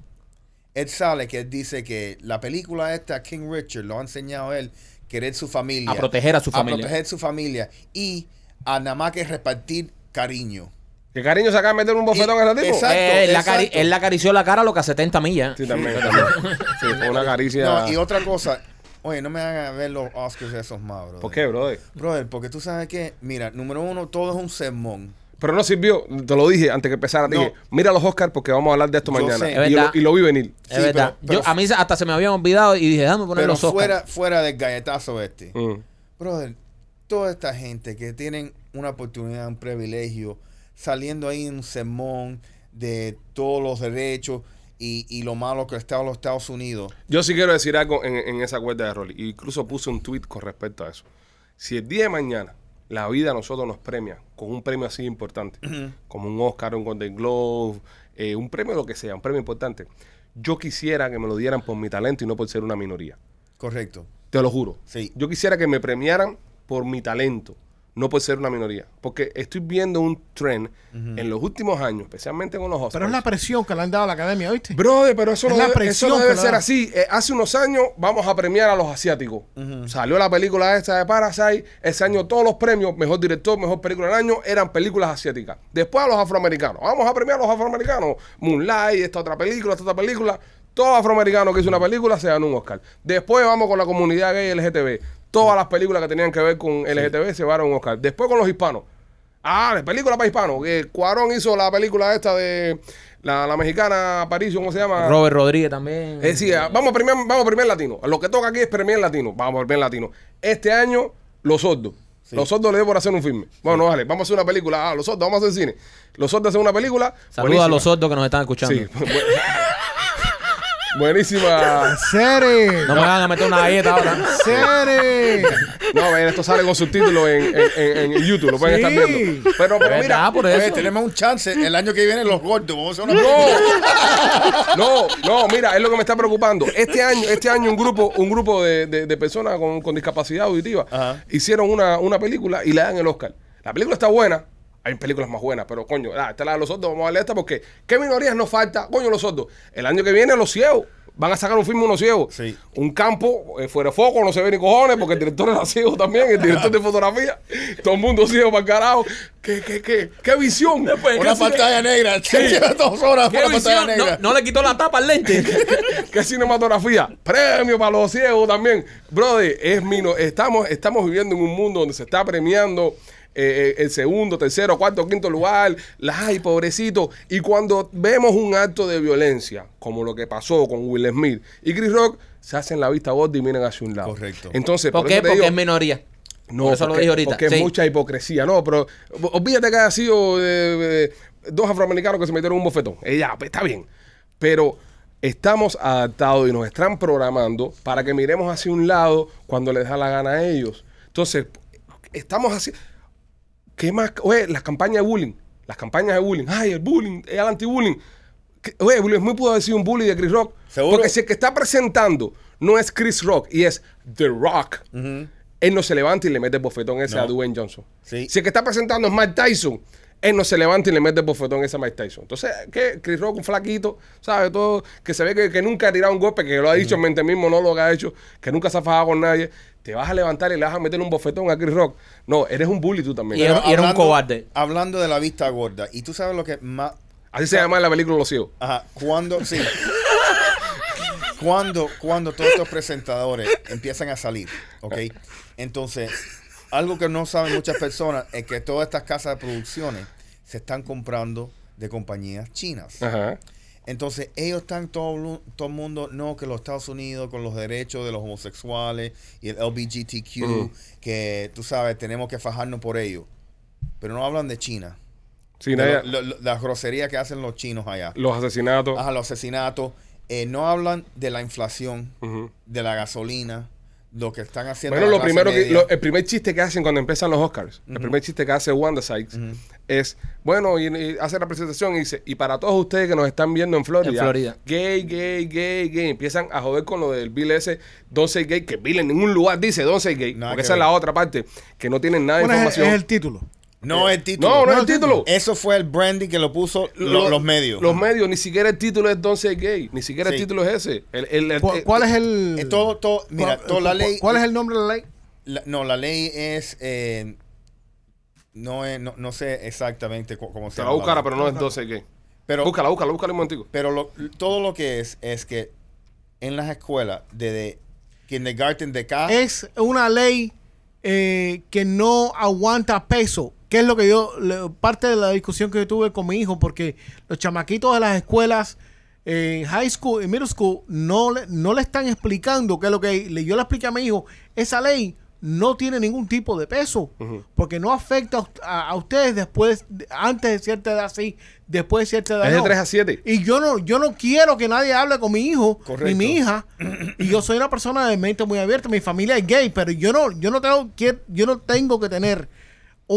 él sale que él dice que la película esta, King Richard, lo ha enseñado a él, querer su familia. A proteger a su familia. A proteger su familia. Y a nada más que repartir cariño. Que cariño se acaba de meter un bofetón a ese tipo. Exacto, Eh, él, exacto. él le acarició la cara a lo que a 70 millas. Sí, también. también. Sí, fue una caricia. No, y otra cosa. Oye, no me hagan ver los Oscars esos más, bro. ¿Por qué, brother? Brother, porque tú sabes que, mira, número uno, todo es un sermón. Pero no sirvió, te lo dije antes que empezara, te No. dije, mira los Oscars porque vamos a hablar de esto Yo mañana. sé. Y, lo, verdad. y lo vi venir. Es Sí, verdad. pero- pero- Yo, a mí se- hasta se me habían olvidado y dije, déjame poner Pero los Oscars. fuera, fuera del galletazo este. Mm. Brother, toda esta gente que tienen una oportunidad, un privilegio, saliendo ahí en un sermón de todos los derechos y, y lo malo que está los Estados Unidos. Yo sí quiero decir algo en, en esa cuerda de Rolly. Incluso puse un tweet con respecto a eso. Si el día de mañana la vida a nosotros nos premia con un premio así importante, como un Oscar, un Golden Globe, eh, un premio lo que sea, un premio importante, yo quisiera que me lo dieran por mi talento y no por ser una minoría. Correcto. Te lo juro. Sí. Yo quisiera que me premiaran por mi talento, no por ser una minoría. Porque estoy viendo un trend en los últimos años, especialmente con los Oscars. Pero es la presión que le han dado a la academia, ¿viste? Brother, pero eso Es no la debe, eso no debe ser así. Eh, hace unos años vamos a premiar a los asiáticos. Salió la película esta de Parasite. Ese año todos los premios, mejor director, mejor película del año, eran películas asiáticas. Después a los afroamericanos. Vamos a premiar a los afroamericanos. Moonlight, esta otra película, esta otra película. Todo afroamericano que hizo una película se ganó un Oscar. Después vamos con la comunidad gay LGTB. Todas las películas que tenían que ver con LGTB se llevaron un Oscar. Después con los hispanos. Ah, la película para hispanos. Que Cuarón hizo la película esta de la, la mexicana Aparicio, ¿cómo se llama? Robert Rodríguez también. Es decir, ah, vamos a premiar, vamos a premiar latino. Lo que toca aquí es premiar latino. Vamos a premiar latino. Este año, los sordos. Los sordos le dio por hacer un filme. Bueno, vale, vamos a hacer una película. Ah, los sordos, vamos a hacer cine. Los sordos hacen una película. Saludos a los sordos que nos están escuchando. Sí. bu- Buenísima. ¡Sere! No me van a meter una galleta ahora. ¡Sere! No, ven, esto sale con subtítulos en, en, en- en YouTube. Lo pueden Sí. estar viendo. Pero, pero mira. Por Oye, eso. tenemos un chance. El año que viene los gordos. Vamos a hacer una No, no, no, mira, es lo que me está preocupando. Este año, este año un grupo, un grupo de, de- de personas con, con discapacidad auditiva Ajá. hicieron una, una película y le dan el Oscar. La película está buena. Hay películas más buenas, pero coño, ah, esta es la de los sordos, vamos a darle esta porque ¿qué minorías nos falta? Coño, los sordos. El año que viene, los ciegos. Van a sacar un filme unos ciegos. Sí. Un campo eh, fuera de foco, no se ve ni cojones, porque el director era ciego también, el director de fotografía. Todo el mundo ciego para el carajo. ¿Qué, qué, qué, qué visión? Una pantalla negra. Lleva dos horas ¿Qué la pantalla visión? No, negra. no le quitó la tapa al lente. ¿Qué cinematografía? Premio para los ciegos también. Brother, es mino, estamos, estamos viviendo en un mundo donde se está premiando eh, eh, el segundo, tercero, cuarto, quinto lugar. la- Ay, pobrecito. Y cuando vemos un acto de violencia, como lo que pasó con Will Smith y Chris Rock, se hacen la vista gorda y miran hacia un lado. Correcto. Entonces, ¿Por por qué? Porque digo- es minoría. no, Por eso lo porque, dije ahorita. porque es mucha hipocresía. No, pero olvídate que haya sido eh, eh, dos afroamericanos que se metieron un bofetón. Eh, ya, pues, está bien. Pero estamos adaptados y nos están programando para que miremos hacia un lado cuando les da la gana a ellos. Entonces, estamos así. ¿Qué más? Oye, las campañas de bullying. Las campañas de bullying. Ay, el bullying, el anti-bullying. Oye, Will Smith pudo haber sido un bully de Chris Rock. ¿Seguro? Porque si el que está presentando no es Chris Rock y es The Rock, él no se levanta y le mete el bofetón ese No. a Dwayne Johnson. Sí. Si el que está presentando es Mike Tyson, él no se levanta y le mete el bofetón ese a Mike Tyson. Entonces, ¿qué? Chris Rock, un flaquito, ¿sabes? Todo, que se ve que, que nunca ha tirado un golpe, que lo ha dicho en mente mismo, no lo que ha hecho, que nunca se ha fajado con nadie. Te vas a levantar y le vas a meter un bofetón a Chris Rock. No, eres un bully tú también. Y Pero un cobarde. Hablando de la vista gorda, y tú sabes lo que más. Así se llama en la película Los Ciegos. Ajá, cuando, sí. cuando, cuando todos estos presentadores empiezan a salir, ¿ok? Entonces, algo que no saben muchas personas es que todas estas casas de producciones se están comprando de compañías chinas. Ajá. Entonces, ellos están todo, todo el mundo, no, que los Estados Unidos con los derechos de los homosexuales y el LGBTQ, que tú sabes, tenemos que fajarnos por ellos. Pero no hablan de China. Sí, De nadie- lo- lo- las groserías que hacen los chinos allá. los asesinatos. Ajá, los asesinatos. Eh, no hablan de la inflación, de la gasolina, lo que están haciendo. Bueno, la lo clase primero que, lo- el primer chiste que hacen cuando empiezan los Oscars, el primer chiste que hace Wanda Sykes es, bueno, y, y hace la presentación y dice, y para todos ustedes que nos están viendo en Florida, En Florida. gay, gay, gay, gay, empiezan a joder con lo del Bill ese, don't say gay, que Bill en ningún lugar dice don't say gay, Nada porque que esa es la otra parte, que no tienen nada de Bueno, información. es el título. No el título. no, no el título. Eso fue el branding que lo puso lo- Lo- los medios. Los medios, ni siquiera el título es Don't Say Gay, ni siquiera el Sí. título es ese. El, el- el- ¿Cuál, cuál es el. Eh, todo, todo, mira, cuál- toda la ley. ¿Cuál es el nombre de la ley? la- no, la ley es. eh, no, es no, no sé exactamente cu- cómo se Te la llama. pero no es Don't Say Gay. Pero, búscala, búscala, búscala un momentico. pero lo- todo lo que es, es que en las escuelas, desde kindergarten de acá. Es una ley eh, que no aguanta peso. Que es lo que yo. parte de la discusión que yo tuve con mi hijo, porque los chamaquitos de las escuelas. En high school y middle school no le, no le están explicando qué es lo que le- yo le expliqué a mi hijo. Esa ley no tiene ningún tipo de peso porque no afecta a, ust- a- a ustedes después, de- antes de cierta edad sí, después de cierta edad Es de no. 3 a 7. Y yo no, yo no quiero que nadie hable con mi hijo Correcto. ni mi hija. Y yo soy una persona de mente muy abierta. Mi familia es gay, pero yo no, yo no tengo que, yo no tengo que tener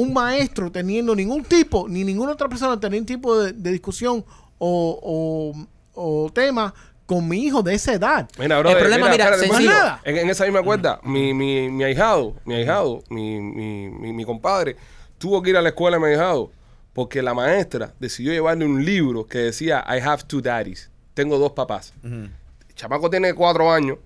un maestro teniendo ningún tipo, ni ninguna otra persona teniendo tipo de, de discusión o, o- o tema con mi hijo de esa edad. Mira, brother, problema, mira, espérate, sencillo. más Nada. En, en esa misma cuerda, mi, mi, mi ahijado, mi ahijado, mi, mi, mi, mi compadre, tuvo que ir a la escuela de mi ahijado porque la maestra decidió llevarle un libro que decía I have two daddies. Tengo dos papás. El chamaco tiene cuatro años.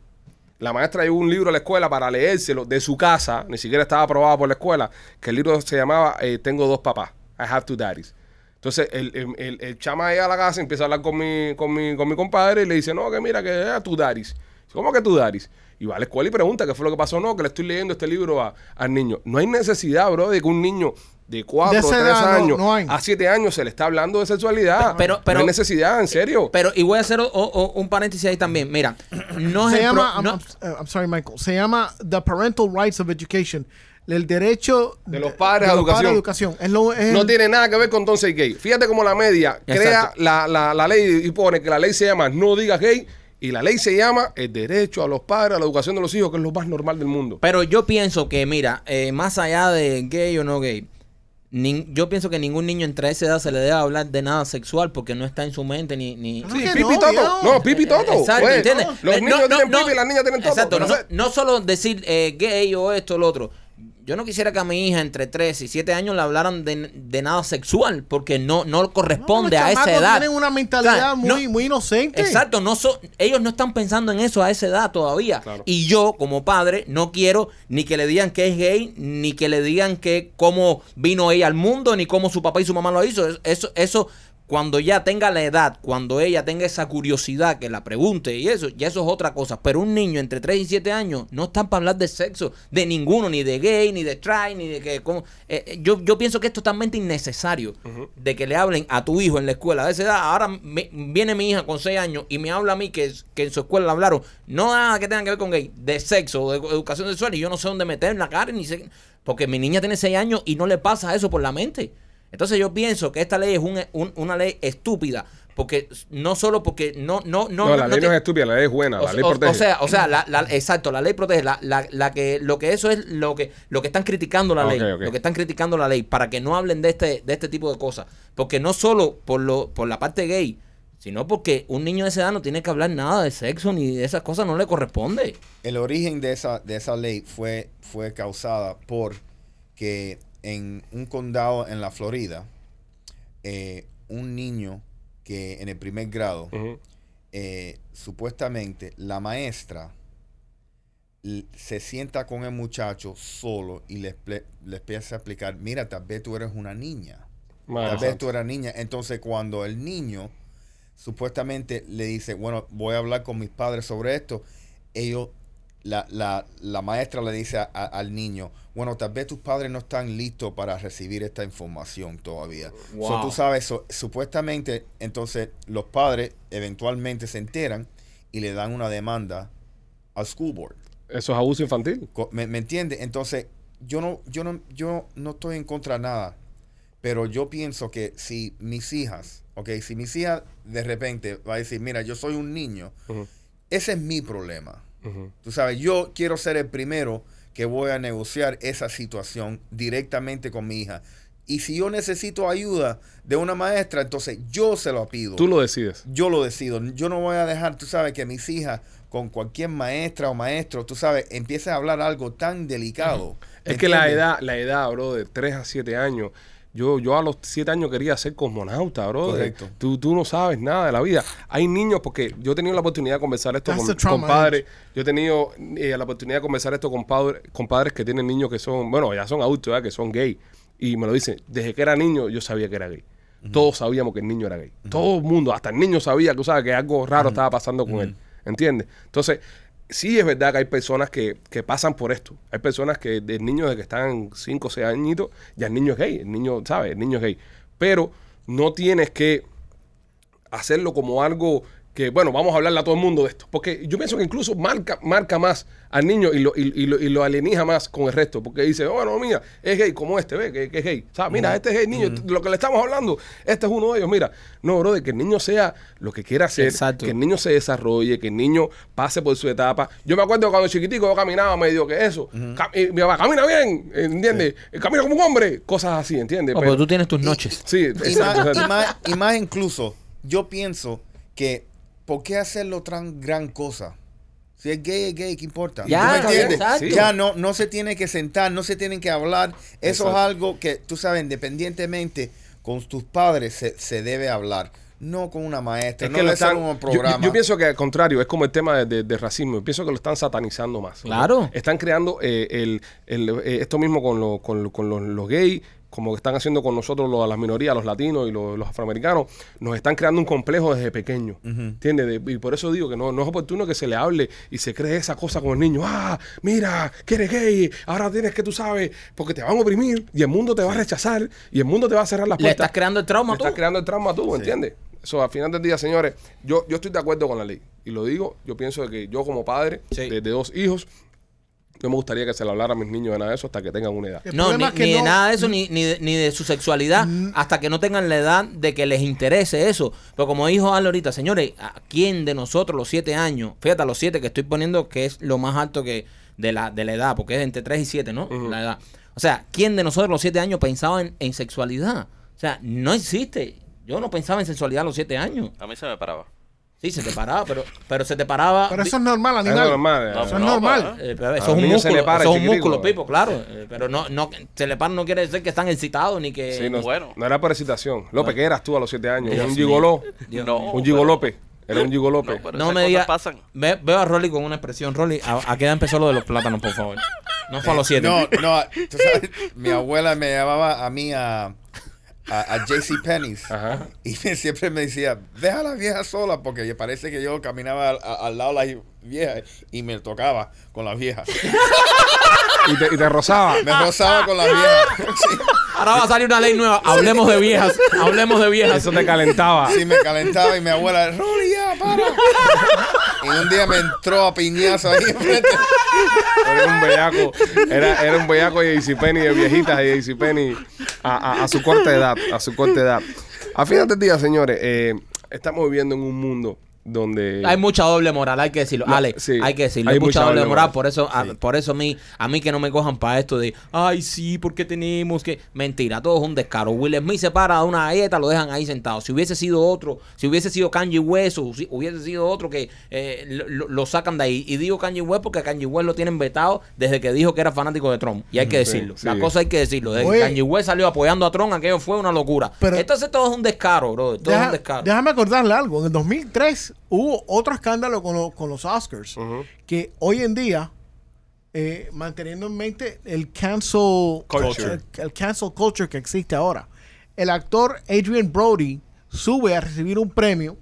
La maestra llevó un libro a la escuela para leérselo de su casa, ni siquiera estaba aprobado por la escuela, que el libro se llamaba eh, Tengo dos papás, I have two daddies. Entonces el, el, el- el chama llega a la casa, empieza a hablar con mi, con mi, con mi compadre y le dice, no, que mira, que es tu daddies. ¿Cómo que tu daddies? Y va a la escuela y pregunta qué fue lo que pasó. No, que le estoy leyendo este libro a- al niño. No hay necesidad, bro, de que un niño de 4 De o esa 3 edad, no- años no hay. a 7 años se le está hablando de sexualidad. Pero- pero- no hay necesidad, en serio. Pero, y voy a hacer o- o- un paréntesis ahí también. Mira, no es se pro- llama, I'm, no- I'm- I'm sorry, Michael, se llama The Parental Rights of Education. El derecho De los padres a los educación. educación. Es lo, es No el- tiene nada que ver con Don't Say Gay. Fíjate cómo la media crea la, la, la ley y pone que la ley se llama No digas gay y la ley se llama el derecho a los padres a la educación de los hijos, que es lo más normal del mundo. Pero yo pienso que, mira, eh, más allá de gay o no gay, nin- yo pienso que ningún niño entre esa edad se le debe hablar de nada sexual porque no está en su mente ni... ni No, Sí, pipi no, toto. No, pipi toto. Exacto, Pues, ¿entiendes? Los Eh, niños tienen pipi y las niñas tienen toto. Exacto, No no, no solo decir eh, gay o esto o lo otro. Yo no quisiera que a mi hija entre 3 y 7 años le hablaran de, de nada sexual porque no, no corresponde a esa edad. Tienen una mentalidad no- muy, muy inocente. Exacto, no so- ellos no están pensando en eso a esa edad todavía. Claro. Y yo, como padre, no quiero ni que le digan que es gay, ni que le digan que cómo vino ella al mundo, ni cómo su papá y su mamá lo hizo. Es- Eso, eso, cuando ya tenga la edad, cuando ella tenga esa curiosidad que la pregunte y eso, ya eso es otra cosa. Pero un niño entre 3 y 7 años no están para hablar de sexo, de ninguno, ni de gay, ni de try, ni de que... cómo- eh, eh, yo, yo pienso que es totalmente innecesario de que le hablen a tu hijo en la escuela de esa edad. Ahora me- viene mi hija con 6 años y me habla a mí que, que en su escuela le hablaron, no nada que tenga que ver con gay, de sexo o de educación sexual y yo no sé dónde meter la cara, ni sé, porque mi niña tiene 6 años y no le pasa eso por la mente. Entonces yo pienso que esta ley es un- un- una ley estúpida, porque no solo porque no, no, no, No, la ley no es estúpida, la ley es buena, la o, ley o- protege. o sea, o sea, la, la- exacto, la ley protege, la, la, la que, lo que eso es lo que, lo que están criticando la ley, lo que están criticando la ley, para que no hablen de este, de este tipo de cosas, porque no solo por lo, por la parte gay, sino porque un niño de esa edad no tiene que hablar nada de sexo ni de esas cosas, no le corresponde. El origen de esa, de esa ley fue, fue causada por que en un condado en la Florida, eh, un niño que en el primer grado, eh, supuestamente la maestra se sienta con el muchacho solo y le, le empieza a explicar, mira, tal vez tú eres una niña. Madre Tal vez tú eras niña. Entonces, cuando el niño supuestamente le dice, bueno, voy a hablar con mis padres sobre esto, ellos, la, la, la maestra le dice a- a- al niño, bueno, tal vez tus padres no están listos para recibir esta información todavía. So, Wow. tú sabes, so- supuestamente, entonces los padres eventualmente se enteran y le dan una demanda al school board. Eso es abuso infantil. ¿Me, me entiende? Entonces, yo no, yo no, yo no estoy en contra de nada. Pero yo pienso que si mis hijas, ok, si mis hijas de repente va a decir, mira, yo soy un niño, ese es mi problema. Tú sabes, yo quiero ser el primero que voy a negociar esa situación directamente con mi hija. Y si yo necesito ayuda de una maestra, entonces yo se lo pido Tú lo decides. yo lo decido. Yo no voy a dejar, tú sabes, que mis hijas con cualquier maestra o maestro, tú sabes, empiecen a hablar algo tan delicado. Es que la edad, la edad, bro, de 3 a 7 años. Yo, yo a los 7 años quería ser cosmonauta, bro. Correcto. Tú, tú no sabes nada de la vida. Hay niños, porque yo he tenido la oportunidad de conversar esto That's con, padres. Yo he tenido eh, la oportunidad de conversar esto con, padres con padres que tienen niños que son, bueno, ya son adultos, ¿verdad? que son gay. Y me lo dicen, desde que era niño yo sabía que era gay. Todos sabíamos que el niño era gay. Todo el mundo, hasta el niño sabía que, que algo raro estaba pasando con él. ¿Entiendes? Entonces, sí es verdad que hay personas que, que pasan por esto. Hay personas que de niños de que están 5 o 6 añitos, ya el niño es gay. El niño, ¿sabes? El niño es gay. Pero no tienes que hacerlo como algo que, bueno, vamos a hablarle a todo el mundo de esto. Porque yo pienso que incluso marca, marca más al niño y lo, y, y lo, y lo alienija más con el resto. Porque dice, oh, bueno, mira, es gay como este, ve, que, que es gay. O sea, mira, este es gay, niño, lo que le estamos hablando, este es uno de ellos. Mira, no, bro, de que el niño sea lo que quiera ser, Exacto. que el niño se desarrolle, que el niño pase por su etapa. Yo me acuerdo cuando chiquitico yo caminaba medio que eso. Y mi papá, camina bien, ¿entiendes? Camina como un hombre. Cosas así, ¿entiendes? No, pero tú tienes tus noches. Sí, Y exacto, más, exacto. y, más, y más incluso, yo pienso que, ¿por qué hacerlo tan gran cosa? Si es gay, es gay, ¿qué importa? Ya, ¿Tú me entiendes? exacto. Ya no, no se tiene que sentar, no se tienen que hablar. Eso Exacto. es algo que, tú sabes, independientemente con tus padres se, se debe hablar. No con una maestra, Es no que lo están, un yo- programa. yo, yo pienso que al contrario, es como el tema de, de- de racismo. Yo pienso que lo están satanizando más. Claro. Están creando eh, el, el- eh, esto mismo con, lo- con, lo- con los, los gays, como que están haciendo con nosotros los- las minorías, los latinos y los, los afroamericanos. Nos están creando un complejo desde pequeños. ¿Entiendes? De- y por eso digo que no, no es oportuno que se le hable y se cree esa cosa con el niño. Ah, mira, que eres gay, ahora tienes que tú sabes, porque te van a oprimir y el mundo te va a rechazar y el mundo te va a cerrar las Le puertas. estás creando el trauma Le tú. estás creando el trauma tú, ¿entiendes? Eso, al final del día, señores, yo, yo estoy de acuerdo con la ley. Y lo digo, yo pienso que yo como padre Sí. de, de dos hijos, no me gustaría que se le hablara a mis niños de nada de eso hasta que tengan una edad. El No, ni, problema es que ni de nada de eso, ni, ni, de, ni de su sexualidad, hasta que no tengan la edad de que les interese eso. Pero como dijo Ale ahorita, señores, ¿a quién de nosotros, los siete años, fíjate, a los siete que estoy poniendo que es lo más alto que de la, de la edad, porque es entre 3 y 7, ¿no? La edad. O sea, ¿quién de nosotros, los siete años, pensaba en, en sexualidad? O sea, no existe. Yo no pensaba en sexualidad a los siete años. A mí se me paraba. Sí, se te paraba, pero, pero se te paraba. Pero eso es normal, animal. es normal. No, eh. Eso es no, normal. Eh, eso es un músculo, para eso es un músculo, Pipo, claro. Eh, Pero no, no, se le para no quiere decir que están excitados ni que. Sí, no, Bueno. no era por excitación. López, ¿qué eras tú a los siete años? Dios un gigoló. No. Un gigolope. Era un gigolope. No, pero No me digas. pasan. Ve, veo a Rolly con una expresión. Rolly, ¿a, a qué edad empezó lo de los plátanos, por favor? No fue a los siete. No, no, tú sabes, mi abuela me llamaba a mí a, a, a JC Penney's Ajá. y me- siempre me decía, deja a la vieja sola porque parece que yo caminaba al lado de las viejas y me tocaba con las viejas. Y te, y te rozaba. Me rozaba con las viejas. Sí, Ahora va a salir una ley nueva. Hablemos de viejas. Hablemos de viejas. Eso te calentaba. sí, me calentaba y mi abuela, Rolly, ya, para. Y un día me entró a piñazo ahí enfrente. Era un bellaco. Era, era un bellaco de JC Penny, de viejitas de JC Penny a, a, a su corta edad. A su corta edad. A final del día, señores, eh, estamos viviendo en un mundo donde. Hay mucha doble moral, hay que decirlo. No, Ale, sí, hay que decirlo. hay Hay mucha doble moral. moral. Por eso, a, por eso a mí, a mí que no me cojan para esto de, ay, sí, porque tenemos que. Mentira, todo es un descaro. Will Smith se para de una galleta, lo dejan ahí sentado. Si hubiese sido otro, si hubiese sido Kanye West, o si hubiese sido otro que eh, lo, sacan de ahí. Y digo Kanye West porque Kanye West lo tienen vetado desde que dijo que era fanático de Trump. Y hay que Sí, decirlo. sí. La cosa hay que decirlo. Desde que Oye. Kanye West salió apoyando a Trump, aquello fue una locura. Pero- Entonces todo es un descaro, bro. Todo es un descaro. déjame acordarle algo. En el 2003 hubo otro escándalo con, lo- con los Oscars. Que hoy en día eh, manteniendo en mente el cancel Culture. el, el cancel culture que existe ahora. El actor Adrian Brody sube a recibir un premio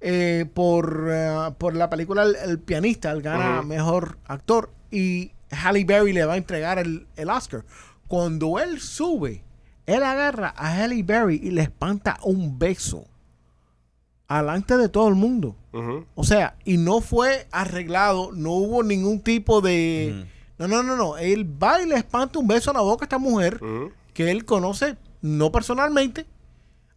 eh, por, eh, por la película El, El pianista, él gana mejor actor y Halle Berry le va a entregar el, el Oscar. Cuando él sube, él agarra a Halle Berry y le espanta un beso alante de todo el mundo. O sea, y no fue arreglado, no hubo ningún tipo de... No, no, no, no. Él va y le espanta un beso a la boca a esta mujer que él conoce, no personalmente,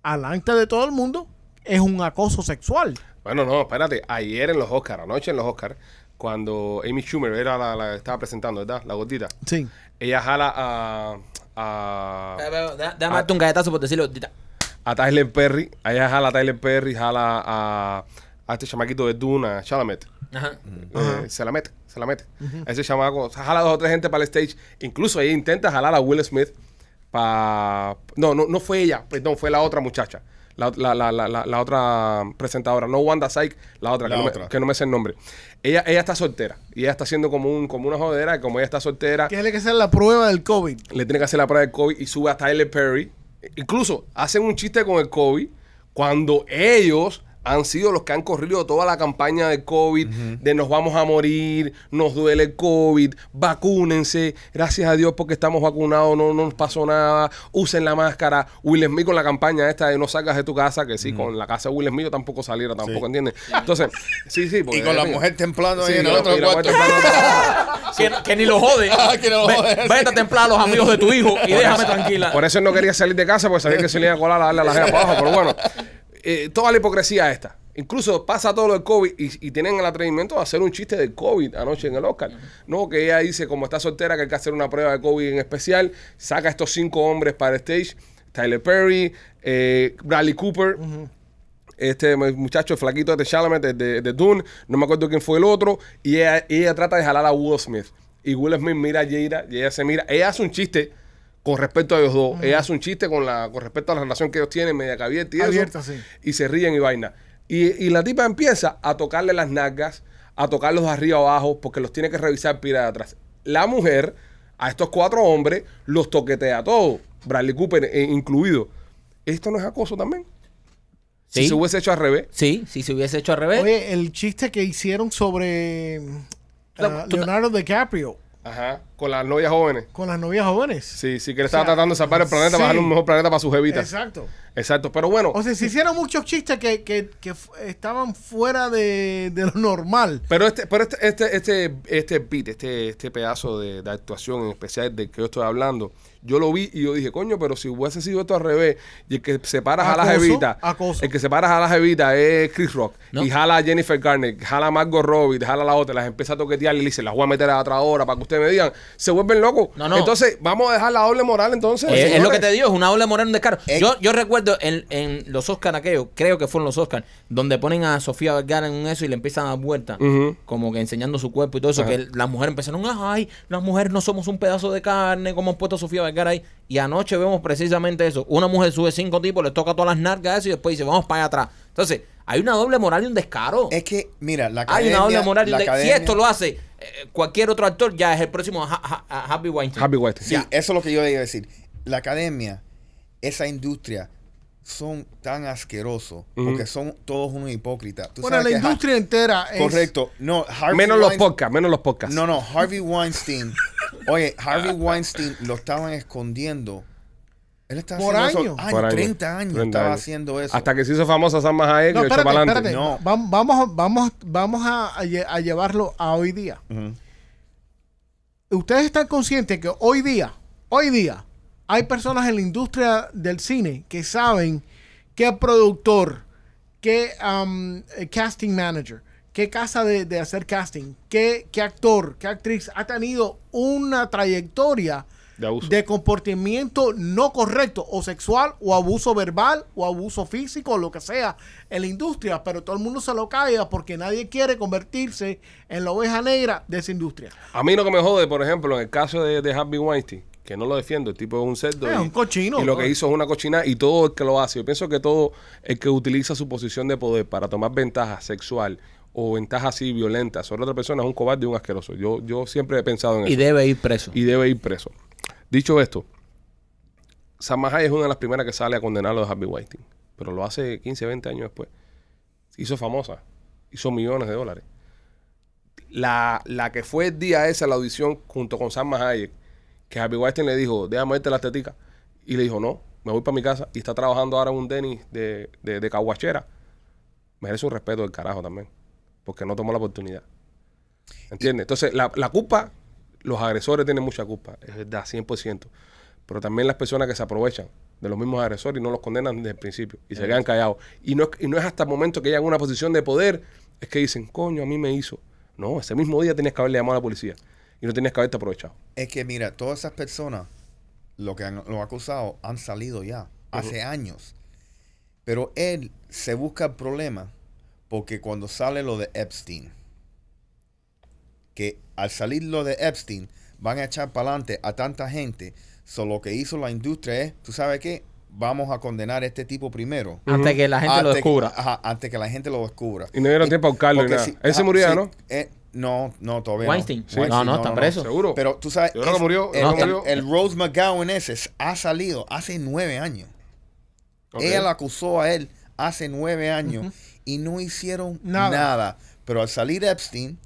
alante de todo el mundo. Es un acoso sexual. Bueno, no, espérate. Ayer en los Oscars, anoche en los Oscars, cuando Amy Schumer era la, la que estaba presentando, ¿verdad? La gordita. Sí. Ella jala a, a, Déjame darte un galletazo por decirlo. Dita. A Tyler Perry. Ella jala a Tyler Perry, jala a, a este chamaquito de Dune, a Chalamet. Ajá. Eh, se la mete, se la mete. A ese chamaco, o sea, jala a dos o tres gente para el stage. Incluso ella intenta jalar a Will Smith para... No, no, no fue ella, perdón, fue la otra muchacha. La, la, la, la, la- otra presentadora, no Wanda Sykes, la otra, La que, no otra. Me, que no me sé el nombre. Ella, ella está soltera y ella está haciendo como, un, como una jodera. Y como ella está soltera, Tiene que ser la prueba del COVID. le tiene que hacer la prueba del COVID y sube a Tyler Perry. Incluso hacen un chiste con el COVID cuando ellos han sido los que han corrido toda la campaña del COVID, de nos vamos a morir, nos duele el COVID, vacúnense, gracias a Dios porque estamos vacunados, no, no nos pasó nada, usen la máscara. Will Smith con la campaña esta de no salgas de tu casa, que sí, con la casa de Will Smith yo tampoco saliera, tampoco, Sí. ¿entiendes? Entonces, sí, sí. porque- Y con la mujer templando Sí, ahí en el otro cuarto. Que, que ni lo jode. Ah, que no lo Ve- jode. Vete a templar a los amigos de tu hijo y déjame tranquila. Por eso no quería salir de casa, porque sabía que se le iba a colar a darle a la jeva para abajo. Pero bueno, eh, toda la hipocresía esta. Incluso pasa todo lo del COVID y, tienen el atrevimiento de hacer un chiste del COVID anoche en el Oscar. No, que ella dice, como está soltera, que hay que hacer una prueba de COVID en especial. Saca a estos cinco hombres para el stage. Tyler Perry, eh, Bradley Cooper, este muchacho flaquito de Chalamet, de, de, de Dune, no me acuerdo quién fue el otro, y ella, ella trata de jalar a Will Smith. Y Will Smith mira a Jada y ella se mira. Ella hace un chiste con respecto a ellos dos. Ella hace un chiste con la con respecto a la relación que ellos tienen, media que abierta y eso. Sí. Y se ríen y vaina. Y, y la tipa empieza a tocarle las nalgas, a tocarlos de arriba abajo, porque los tiene que revisar pila de atrás. La mujer, a estos cuatro hombres, los toquetea todos. Bradley Cooper eh, incluido. ¿Esto no es acoso también? Si se hubiese hecho al revés. Sí, si se hubiese hecho al revés. Oye, el chiste que hicieron sobre tú- Leonardo DiCaprio Ajá. Con las novias jóvenes. con las novias jóvenes. Sí, sí, que le estaba O sea, tratando de salvar el planeta sí. para darle un mejor planeta para sus jevitas. Exacto. Exacto. Pero bueno, O sea, se hicieron muchos chistes que, que, que estaban fuera de, de lo normal. pero este, pero este, este, este, este beat, este, este pedazo de, de actuación en especial del que yo estoy hablando, yo lo vi y yo dije, coño, pero si hubiese sido esto al revés, y el que separa a la Acoso, jevita, acoso. el que separa a la jevita es Chris Rock, No. y jala a Jennifer Garner, jala a Margot Robbie, jala a la otra, las empieza a toquetear y le dice, las voy a meter a otra hora para que ustedes me digan, se vuelven locos. No, no. Entonces, vamos a dejar la doble moral entonces. Eh, es lo que te digo, es una doble moral, un descaro. Eh. Yo, yo recuerdo en, en los Oscars aquellos, creo que fueron los Oscars, donde ponen a Sofía Vergara en eso y le empiezan a dar vuelta, como que enseñando su cuerpo y todo eso, Ajá. que las mujeres empezaron, ay, las mujeres no somos un pedazo de carne, como han puesto a Sofía Vergara ahí. Y anoche vemos precisamente eso. Una mujer sube cinco tipos, le toca todas las nargas eso y después dice, vamos para allá atrás. Entonces, hay una doble moral y un descaro. Es que, mira, la hay academia... una doble moral y un de- Si esto lo hace eh, cualquier otro actor, ya es el próximo Ha- Ha- Ha- Harvey Weinstein. Happy Weinstein. Sí, eso es lo que yo iba a decir. La academia, esa industria, son tan asquerosos porque son todos unos hipócritas. Tú Bueno, sabes la industria entera es... Correcto. No, Harvey Menos los podcasts, menos los podcasts. No, no, Harvey Weinstein. Oye, Harvey Weinstein lo estaban escondiendo. Él estaba Por haciendo años. eso años, Por años. 30 años 30 estaba años. haciendo eso. Hasta que se hizo famosa Salma Hayek y No, echó espérate, para adelante. No. Vam- Vamos, vamos, vamos a, a lle- a llevarlo a hoy día. Ustedes están conscientes que hoy día, hoy día, hay personas en la industria del cine que saben qué productor, qué um, eh, casting manager, qué casa de, de hacer casting, qué, qué actor, qué actriz ha tenido una trayectoria De abuso. de comportamiento no correcto, o sexual, o abuso verbal, o abuso físico, o lo que sea, en la industria, pero todo el mundo se lo calla porque nadie quiere convertirse en la oveja negra de esa industria. A mí lo que me jode, por ejemplo, en el caso de, de Harvey Weinstein, que no lo defiendo, el tipo es un cerdo. Es y, un cochino, Y lo que hizo es una cochina y todo el que lo hace. Yo pienso que todo el que utiliza su posición de poder para tomar ventaja sexual o ventaja así violenta sobre otra persona es un cobarde y un asqueroso. Yo, yo siempre he pensado en Y eso. debe ir preso. Y debe ir preso. Dicho esto, Salma Hayek es una de las primeras que sale a condenarlo de Harvey Weinstein. Pero lo hace 15, 20 años después. Hizo famosa. Hizo millones de dólares. La, la que fue el día ese a la audición junto con Salma Hayek, que Harvey Weinstein le dijo, déjame verte la tetica. Y le dijo, no, me voy para mi casa. Y está trabajando ahora en un Denis de, de, de caguachera. Merece un respeto del carajo también. Porque no tomó la oportunidad. ¿Entiendes? Entonces, la, la culpa, los agresores tienen mucha culpa, es verdad, 100%. Pero también las personas que se aprovechan de los mismos agresores y no los condenan desde el principio y se quedan callados. Y no, es- y no es hasta el momento que llegan a una posición de poder, es que dicen, coño, a mí me hizo. No, ese mismo día tenías que haberle llamado a la policía y no tenías que haberte aprovechado. Es que mira, todas esas personas, lo que han, lo acusado, han salido ya, hace años. Pero él se busca el problema porque cuando sale lo de Epstein, que al salir lo de Epstein, van a echar para adelante a tanta gente. Solo lo que hizo la industria es, ¿tú sabes qué? Vamos a condenar a este tipo primero. Antes que la gente lo descubra. Ajá, antes que la gente lo descubra. Y no dieron tiempo a buscarlo nada. si- Él se murió ¿no? eh, no, no, todavía Weinstein. no. Sí. No, no, está preso. Seguro. Pero tú sabes, Yo creo que murió, el, no, el- murió. el Rose McGowan ese ha salido hace nueve años. Ok. Ella lo acusó a él hace nueve años y no hicieron Nada. nada. Pero al salir Epstein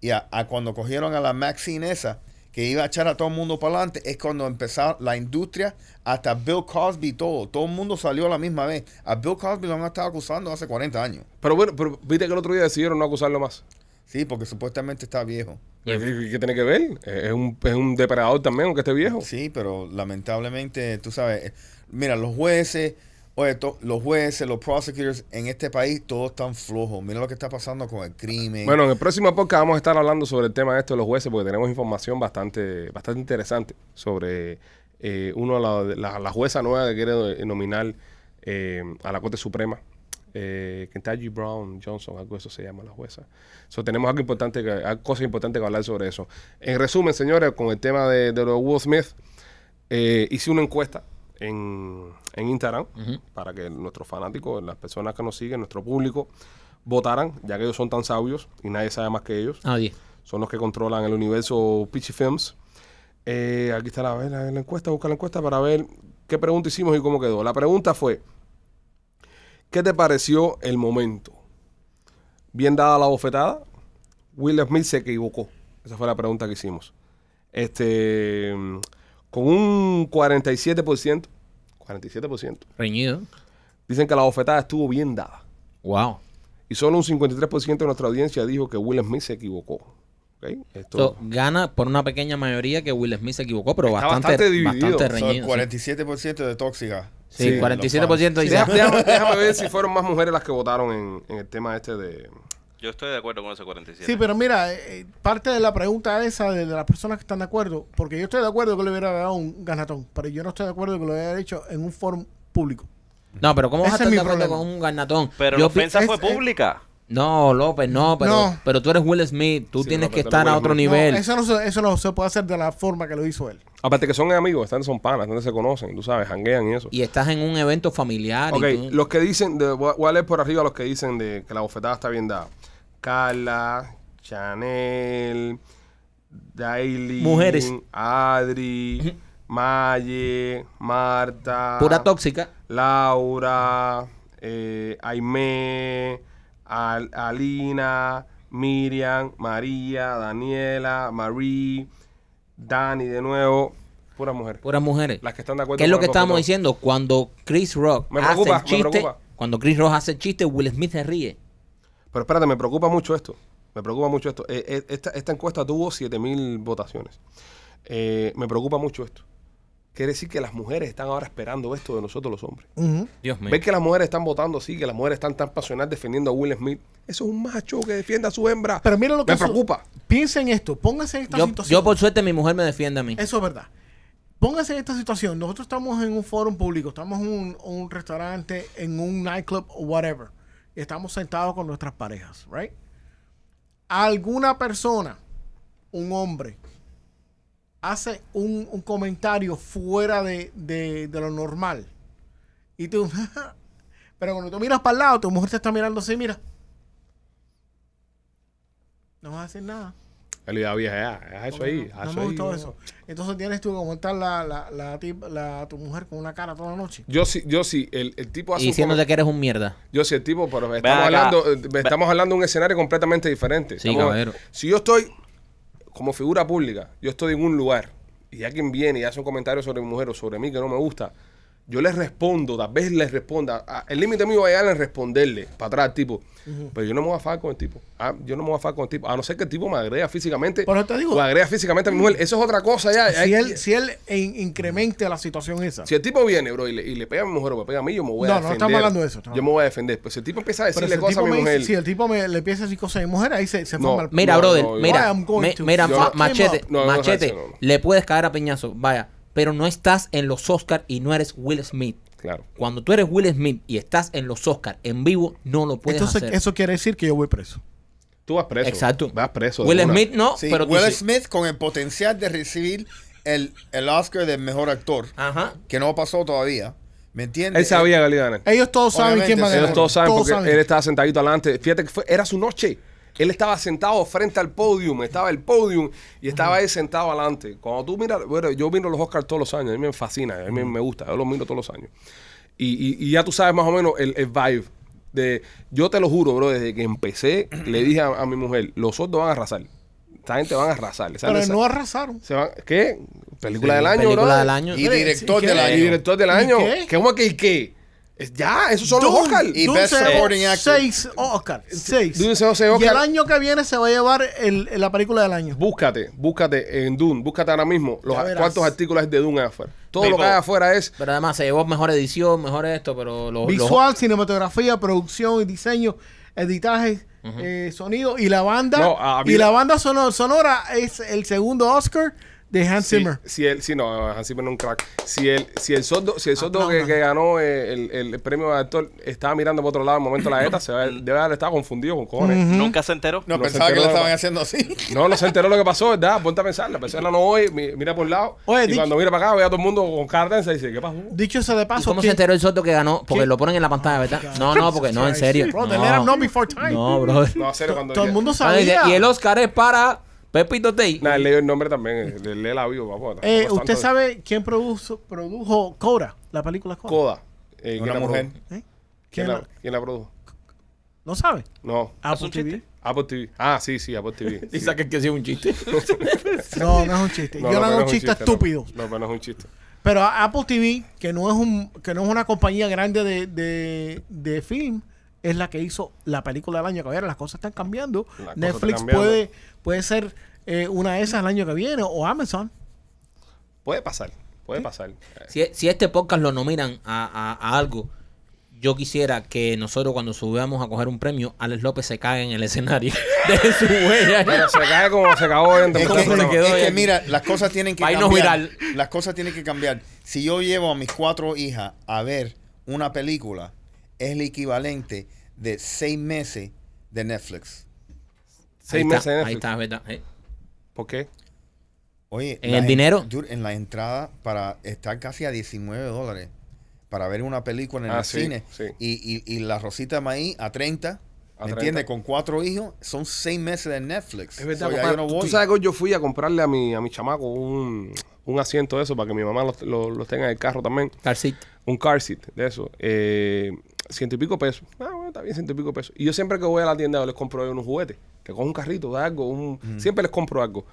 y a, a cuando cogieron a la Maxine esa, que iba a echar a todo el mundo para adelante, es cuando empezó la industria, hasta Bill Cosby, todo. Todo el mundo salió a la misma vez. A Bill Cosby lo han estado acusando hace 40 años. Pero bueno, pero viste que el otro día decidieron no acusarlo más. Sí, porque supuestamente está viejo. ¿Qué, qué tiene que ver? Es un, es un depredador también, aunque esté viejo. Sí, pero lamentablemente, tú sabes, eh, mira, los jueces, oye, los jueces, los prosecutors en este país, todos están flojos. Mira lo que está pasando con el crimen. Bueno, en el próximo podcast vamos a estar hablando sobre el tema de esto de los jueces, porque tenemos información bastante, bastante interesante sobre eh, uno la, la, la jueza nueva que quiere eh, nominar eh, a la Corte Suprema. Eh, Kentucky Brown Johnson, algo de eso se llama la jueza. So, tenemos algo importante, que, hay cosas importantes que hablar sobre eso. En resumen, señores, con el tema de, de lo de Will Smith, eh, hice una encuesta en, en Instagram para que nuestros fanáticos, las personas que nos siguen, nuestro público, votaran, ya que ellos son tan sabios y nadie sabe más que ellos. Nadie. Son los que controlan el universo Pitchy Films. Eh, aquí está la, la- la encuesta, busca la encuesta para ver qué pregunta hicimos y cómo quedó. La pregunta fue, ¿qué te pareció el momento? Bien dada la bofetada, Will Smith se equivocó. Esa fue la pregunta que hicimos. Este, con un 47%, 47%, Reñido. dicen que la bofetada estuvo bien dada. Wow. Y solo un 53% de nuestra audiencia dijo que Will Smith se equivocó. Esto, So, gana por una pequeña mayoría que Will Smith se equivocó, pero Está bastante, bastante dividido. bastante reñido. sí. 47% de tóxica. Sí, Sí, 47% dice. Déjame, déjame ver si fueron más mujeres las que votaron en, en el tema este de... Yo estoy de acuerdo con ese 47. Sí, pero mira, eh, eh, parte de la pregunta esa de, de las personas que están de acuerdo, porque yo estoy de acuerdo que le hubiera dado un ganatón, pero yo no estoy de acuerdo que lo hubiera hecho en un foro público. No, pero ¿cómo vas a Ese estar es de mi acuerdo problema. con un garnatón? Pero Yo la pi- ofensa es- fue es- pública. No, López, no, pero, No. pero tú eres Will Smith, tú Sí, tienes López, que tú estar a Will otro Smith. No, nivel. eso, no se, eso no se puede hacer de la forma que lo hizo él. Aparte que son amigos, están son panas, están se conocen, tú sabes, janguean y eso. Y estás en un evento familiar. y Ok, tú- los que dicen, de, voy a- voy a leer por arriba los que dicen de que la bofetada está bien dada. Carla, Chanel, Daily, Mujeres. Adri, Maye, Marta, Pura tóxica. Laura, eh, Aimé, Al- Alina, Miriam, María, Daniela, Marie, Dani de nuevo, puras mujeres. Puras mujeres. Las que están de acuerdo ¿Qué es lo que estábamos diciendo? Cuando Chris Rock Me hace preocupa, el me chiste, preocupa. cuando Chris Rock hace el chiste, Will Smith se ríe. Pero espérate, me preocupa mucho esto. Me preocupa mucho esto. Eh, eh, esta, esta encuesta tuvo 7000 votaciones. Eh, me preocupa mucho esto. Quiere decir que las mujeres están ahora esperando esto de nosotros los hombres. Dios mío. Ver que las mujeres están votando así, que las mujeres están tan pasionales defendiendo a Will Smith. Eso es un macho que defiende a su hembra. Pero mira lo que Me preocupa. Piensa en esto, póngase en esta Yo, situación. yo, por suerte, mi mujer me defiende a mí. Eso es verdad. Póngase en esta situación. Nosotros estamos en un foro público, estamos en un, un restaurante, en un nightclub o whatever. Estamos sentados con nuestras parejas, right? Alguna persona, un hombre, hace un, un comentario fuera de, de- de lo normal. Y tú, pero cuando tú miras para el lado, tu mujer te está mirando así, mira. No vas a hacer nada. Él iba vieja, ya, haz eso ahí. No, haz no eso me ahí, gustó no. eso. Entonces tienes tú que montar la, la, la, la- tu mujer con una cara toda la noche. Yo sí, yo sí, el, el tipo hace Y diciéndote que eres un mierda. Yo sí, el tipo, pero estamos hablando, eh, estamos hablando de un escenario completamente diferente. Sí, caballero. Si yo estoy como figura pública, yo estoy en un lugar y alguien viene y hace un comentario sobre mi mujer o sobre mí que no me gusta, yo le respondo, tal vez le responda. El límite mío va a llegar en responderle para atrás al tipo. Pero yo no me voy a fajar con el tipo. Ah, yo no me voy a fajar con el tipo. A no ser que el tipo me agrega físicamente. Por eso te digo- O agrega físicamente a mi mujer. Eso es otra cosa ya. Si Hay- él, si él in- incremente la situación esa. si el tipo viene, bro, y le, y le pega a mi mujer o me pega a mí, yo me voy No, a no defender. estamos hablando de eso, Yo me voy a defender. Pues si el tipo empieza a Pero si decirle cosas a mi mujer. dice- si el tipo me, le empieza a decir cosas a mi mujer, ahí se, se No. forma el... Mira, No, brother, no, mira, mira, machete. No, no, no, machete, no, no. le puedes caer a peñazo, vaya, pero no estás en los Oscars y no eres Will Smith. Claro. Cuando tú eres Will Smith y estás en los Oscars en vivo, no lo puedes Entonces, hacer. eso quiere decir que yo voy preso. Tú vas preso. Exacto. Vas preso. Will una. Smith no, Sí, pero tú Will sí. Smith con el potencial de recibir el, el Oscar del mejor actor, Ajá. que no pasó todavía. ¿Me entiendes? Él sabía que le iba a ganar. Ellos todos saben Obviamente, quién va a ganar. Ellos todos saben porque saben. él estaba sentadito adelante. Fíjate que fue, era su noche. Él estaba sentado frente al podium, estaba el podium y estaba ahí sentado adelante. Cuando tú miras, bueno, yo miro los Oscars todos los años, a mí me fascina, a mí me gusta, yo los miro todos los años. Y, y- y ya tú sabes más o menos el, el vibe de, yo te lo juro, bro, desde que empecé, le dije a, a mi mujer, los sordos van a arrasar. Esta gente van a arrasar. Pero esa- no arrasaron. se van- ¿Qué? Película Sí, del año, película bro. del año. Y director del quiere- Y año. director del ¿Y año. qué? ¿Qué? ¿Cómo que y qué? Es- Ya, esos son los Dune- Oscars. Y Dune Best se- Supporting Actor. Seis Oscar. Seis. Dune se- se Y Oscar. el año que viene se va a llevar el, la película del año. Búscate, búscate en Dune, búscate ahora mismo los cuántos artículos hay de Dune hay afuera. Todo lo que hay afuera es Pero además se llevó mejor edición, mejor esto, pero los... los- Visual, cinematografía, producción y diseño, editaje, eh, sonido y la banda. No, y la banda sono- sonora es el segundo Oscar de Hans si, Zimmer. si él, si no, Hans Zimmer no es un crack. Si el, si el sordo, si el sordo que, Aplaudan. que ganó eh, el, el premio de actor estaba mirando por otro lado en el momento de la ETA, se va- debe haber estado confundido con cojones. Nunca se enteró. No, No pensaba que de estaban haciendo así. No, no se enteró lo que pasó, ¿verdad? Ponte a pensar. La persona no oye, mi- mira por un lado. Oye, y cuando mira para acá, ve a todo el mundo con cara y dice, ¿qué pasó? Dicho sea de ¿Y paso, cómo se ¿quién- enteró el sordo que ganó? Porque ¿Quién? lo ponen en la pantalla, ¿verdad? No, no, porque no, en serio. Bro, no, they let him know before time. no, bro. No, serio, cuando Todo el mundo Ah, sabía. Y el Oscar es para Pepito Tay. Nada, él leyó el nombre también, eh, le lee la vivo, papá. Eh, ¿Usted sabe quién produjo, produjo Coda? La película Coda. Coda. Eh, ¿quién Una la mujer. produjo? ¿Eh? ¿Quién ¿Quién la, la- quién la produjo? ¿No sabe? No. Apple TV. Apple TV. Ah, sí, sí, Apple TV. sí. Dice que que sí es un chiste. No, no es un chiste. No, Yo no, no, hago es un chiste, no. estúpidos. No, pero no es un chiste. Pero Apple TV, que no es un que no es una compañía grande de, de, de film, es la que hizo la película del año que viene. Las cosas están cambiando. Netflix cambiando. puede puede ser eh, una de esas el año que viene o Amazon. Puede pasar, puede pasar. Si, si este podcast lo nominan a, a- a algo, yo quisiera que nosotros cuando subamos a coger un premio, Alex López se cague en el escenario. Deje su huella. Pero se cae como se cagó dentro Es que, ¿Cómo se programa. quedó es que mira, las cosas tienen que cambiar. viral. Las cosas tienen que cambiar. Si yo llevo a mis cuatro hijas a ver una película, es el equivalente de seis meses de Netflix. Seis meses de Ahí Netflix. está, ¿verdad? Eh. ¿Por qué? Oye, ¿En la el en- dinero? dude, en la entrada para estar casi a 19 dólares para ver una película en Ah, el sí, cine sí. Y, y, y la rosita de maíz a 30. A ¿Me 30. entiendes? Con cuatro hijos, son seis meses de Netflix. Es verdad, So, ya papá. yo no Tú- voy. Tú sabes que hoy yo fui a comprarle a mi, a mi chamaco un, un asiento de eso para que mi mamá los lo, los tenga en el carro también. Car seat. Un car seat de eso. Eh, ciento y pico pesos. Ah, bueno, está bien, ciento y pico pesos. Y yo siempre que voy a la tienda les compro unos juguetes. Que cojo un carrito de algo. Un, Siempre les compro algo.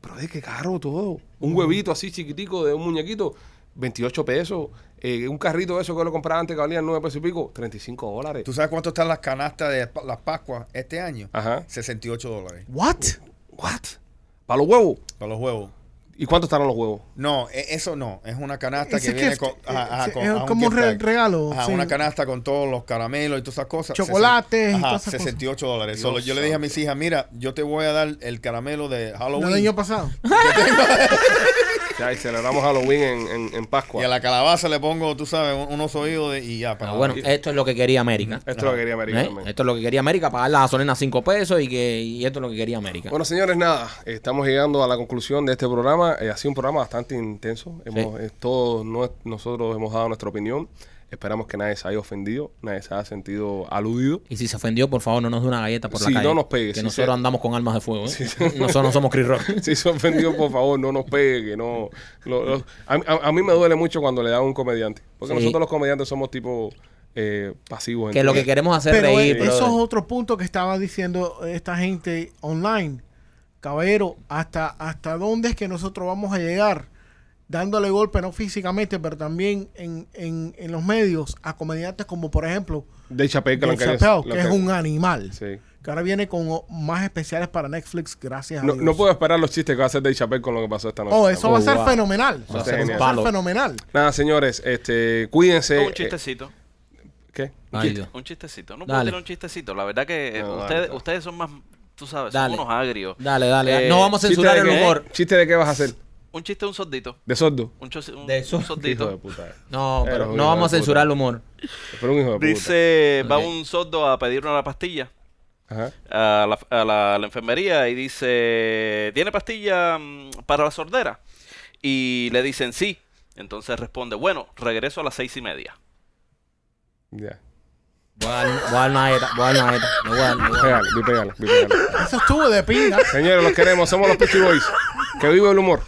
Pero de qué caro todo. Un huevito así chiquitico de un muñequito. 28 pesos. Eh, un carrito de eso que lo compraba antes que valía 9 pesos y pico. 35 dólares. ¿Tú sabes cuánto están las canastas de las Pascuas este año? Ajá. 68 dólares. What? ¿What? ¿Para los huevos? Para los huevos. ¿Y cuánto estarán los huevos? No, e- eso no. Es una canasta Ese que viene gift, con. ajá, ajá, con- es ajá, como un re- regalo, Ajá, sí. una canasta con todos los caramelos y todas esas cosas. Chocolates y Ajá, todas esas cosas. 68 dólares. Solo yo le dije a mis hijas, mira, yo te voy a dar el caramelo de ¿No Halloween. el año pasado? Ya, y celebramos Halloween en, en, en Pascua. y a la calabaza le pongo, tú sabes, un- unos oídos de, y ya. para Ah, bueno, y- esto es lo que quería América. Esto lo quería América ¿Eh? Esto es lo que quería América, pagar la gasolina a 5 pesos y que y esto es lo que quería América. Bueno, señores, nada, estamos llegando a la conclusión de este programa. Eh, ha sido un programa bastante intenso. Hemos, eh, todos no- nosotros hemos dado nuestra opinión. Esperamos que nadie se haya ofendido, nadie se haya sentido aludido. Y si se ofendió, por favor, no nos dé una galleta por Sí, la calle. no nos pegue, Que nosotros andamos con armas de fuego. ¿eh? Nosotros no somos Chris Rock. Si se ofendió, por favor, no nos pegue, que no... lo- lo- a, a- a mí me duele mucho cuando le dan a un comediante. Porque Sí. nosotros los comediantes somos tipo eh, pasivos. que lo que queremos hacer Pero reír, eh, eso es brother. otro punto que estaba diciendo esta gente online. Caballero, ¿hasta, ¿hasta dónde es que nosotros vamos a llegar? Dándole golpe, no físicamente, pero también en, en, en los medios, a comediantes como, por ejemplo, Dave Chappelle, que es un animal. Sí. Que ahora viene con más especiales para Netflix, gracias a No, Dios. no puedo esperar los chistes que va a hacer Dave Chappelle con lo que pasó esta noche. Oh, eso va a ser wow. fenomenal. Va a Eso ser va a fenomenal. Nada, señores, este, cuídense. un eh, chistecito. ¿Qué? Ay, ¿Chiste? Dios. Un chistecito. No Dale. puedo tirar un chistecito. La verdad que eh, No, ustedes, dale. ustedes son más, tú sabes, Dale. son unos agrios. Dale, dale. Eh, no vamos a ¿Chiste censurar de el humor. ¿Chiste de qué vas a hacer? Un chiste de un sordito. ¿De sordo? Un, chos- un- De un Hijo de sordito. puta. No, pero no vamos a censurar el humor. Pero un hijo de puta. Dice, va un sordo a pedir una pastilla Ajá. a la, a la- a la enfermería y dice, ¿tiene pastilla mm, para la sordera? Y le dicen sí. Entonces responde, bueno, regreso a las seis y media. Ya. Voy a dar, voy a dar una galleta. Voy a dar una galleta. Me voy a dar- me voy a dar- Pégale, vi pégale, vi pégale. Eso estuvo de pinga. Señores, los queremos. Somos los Peachy Boys. Que vive el humor.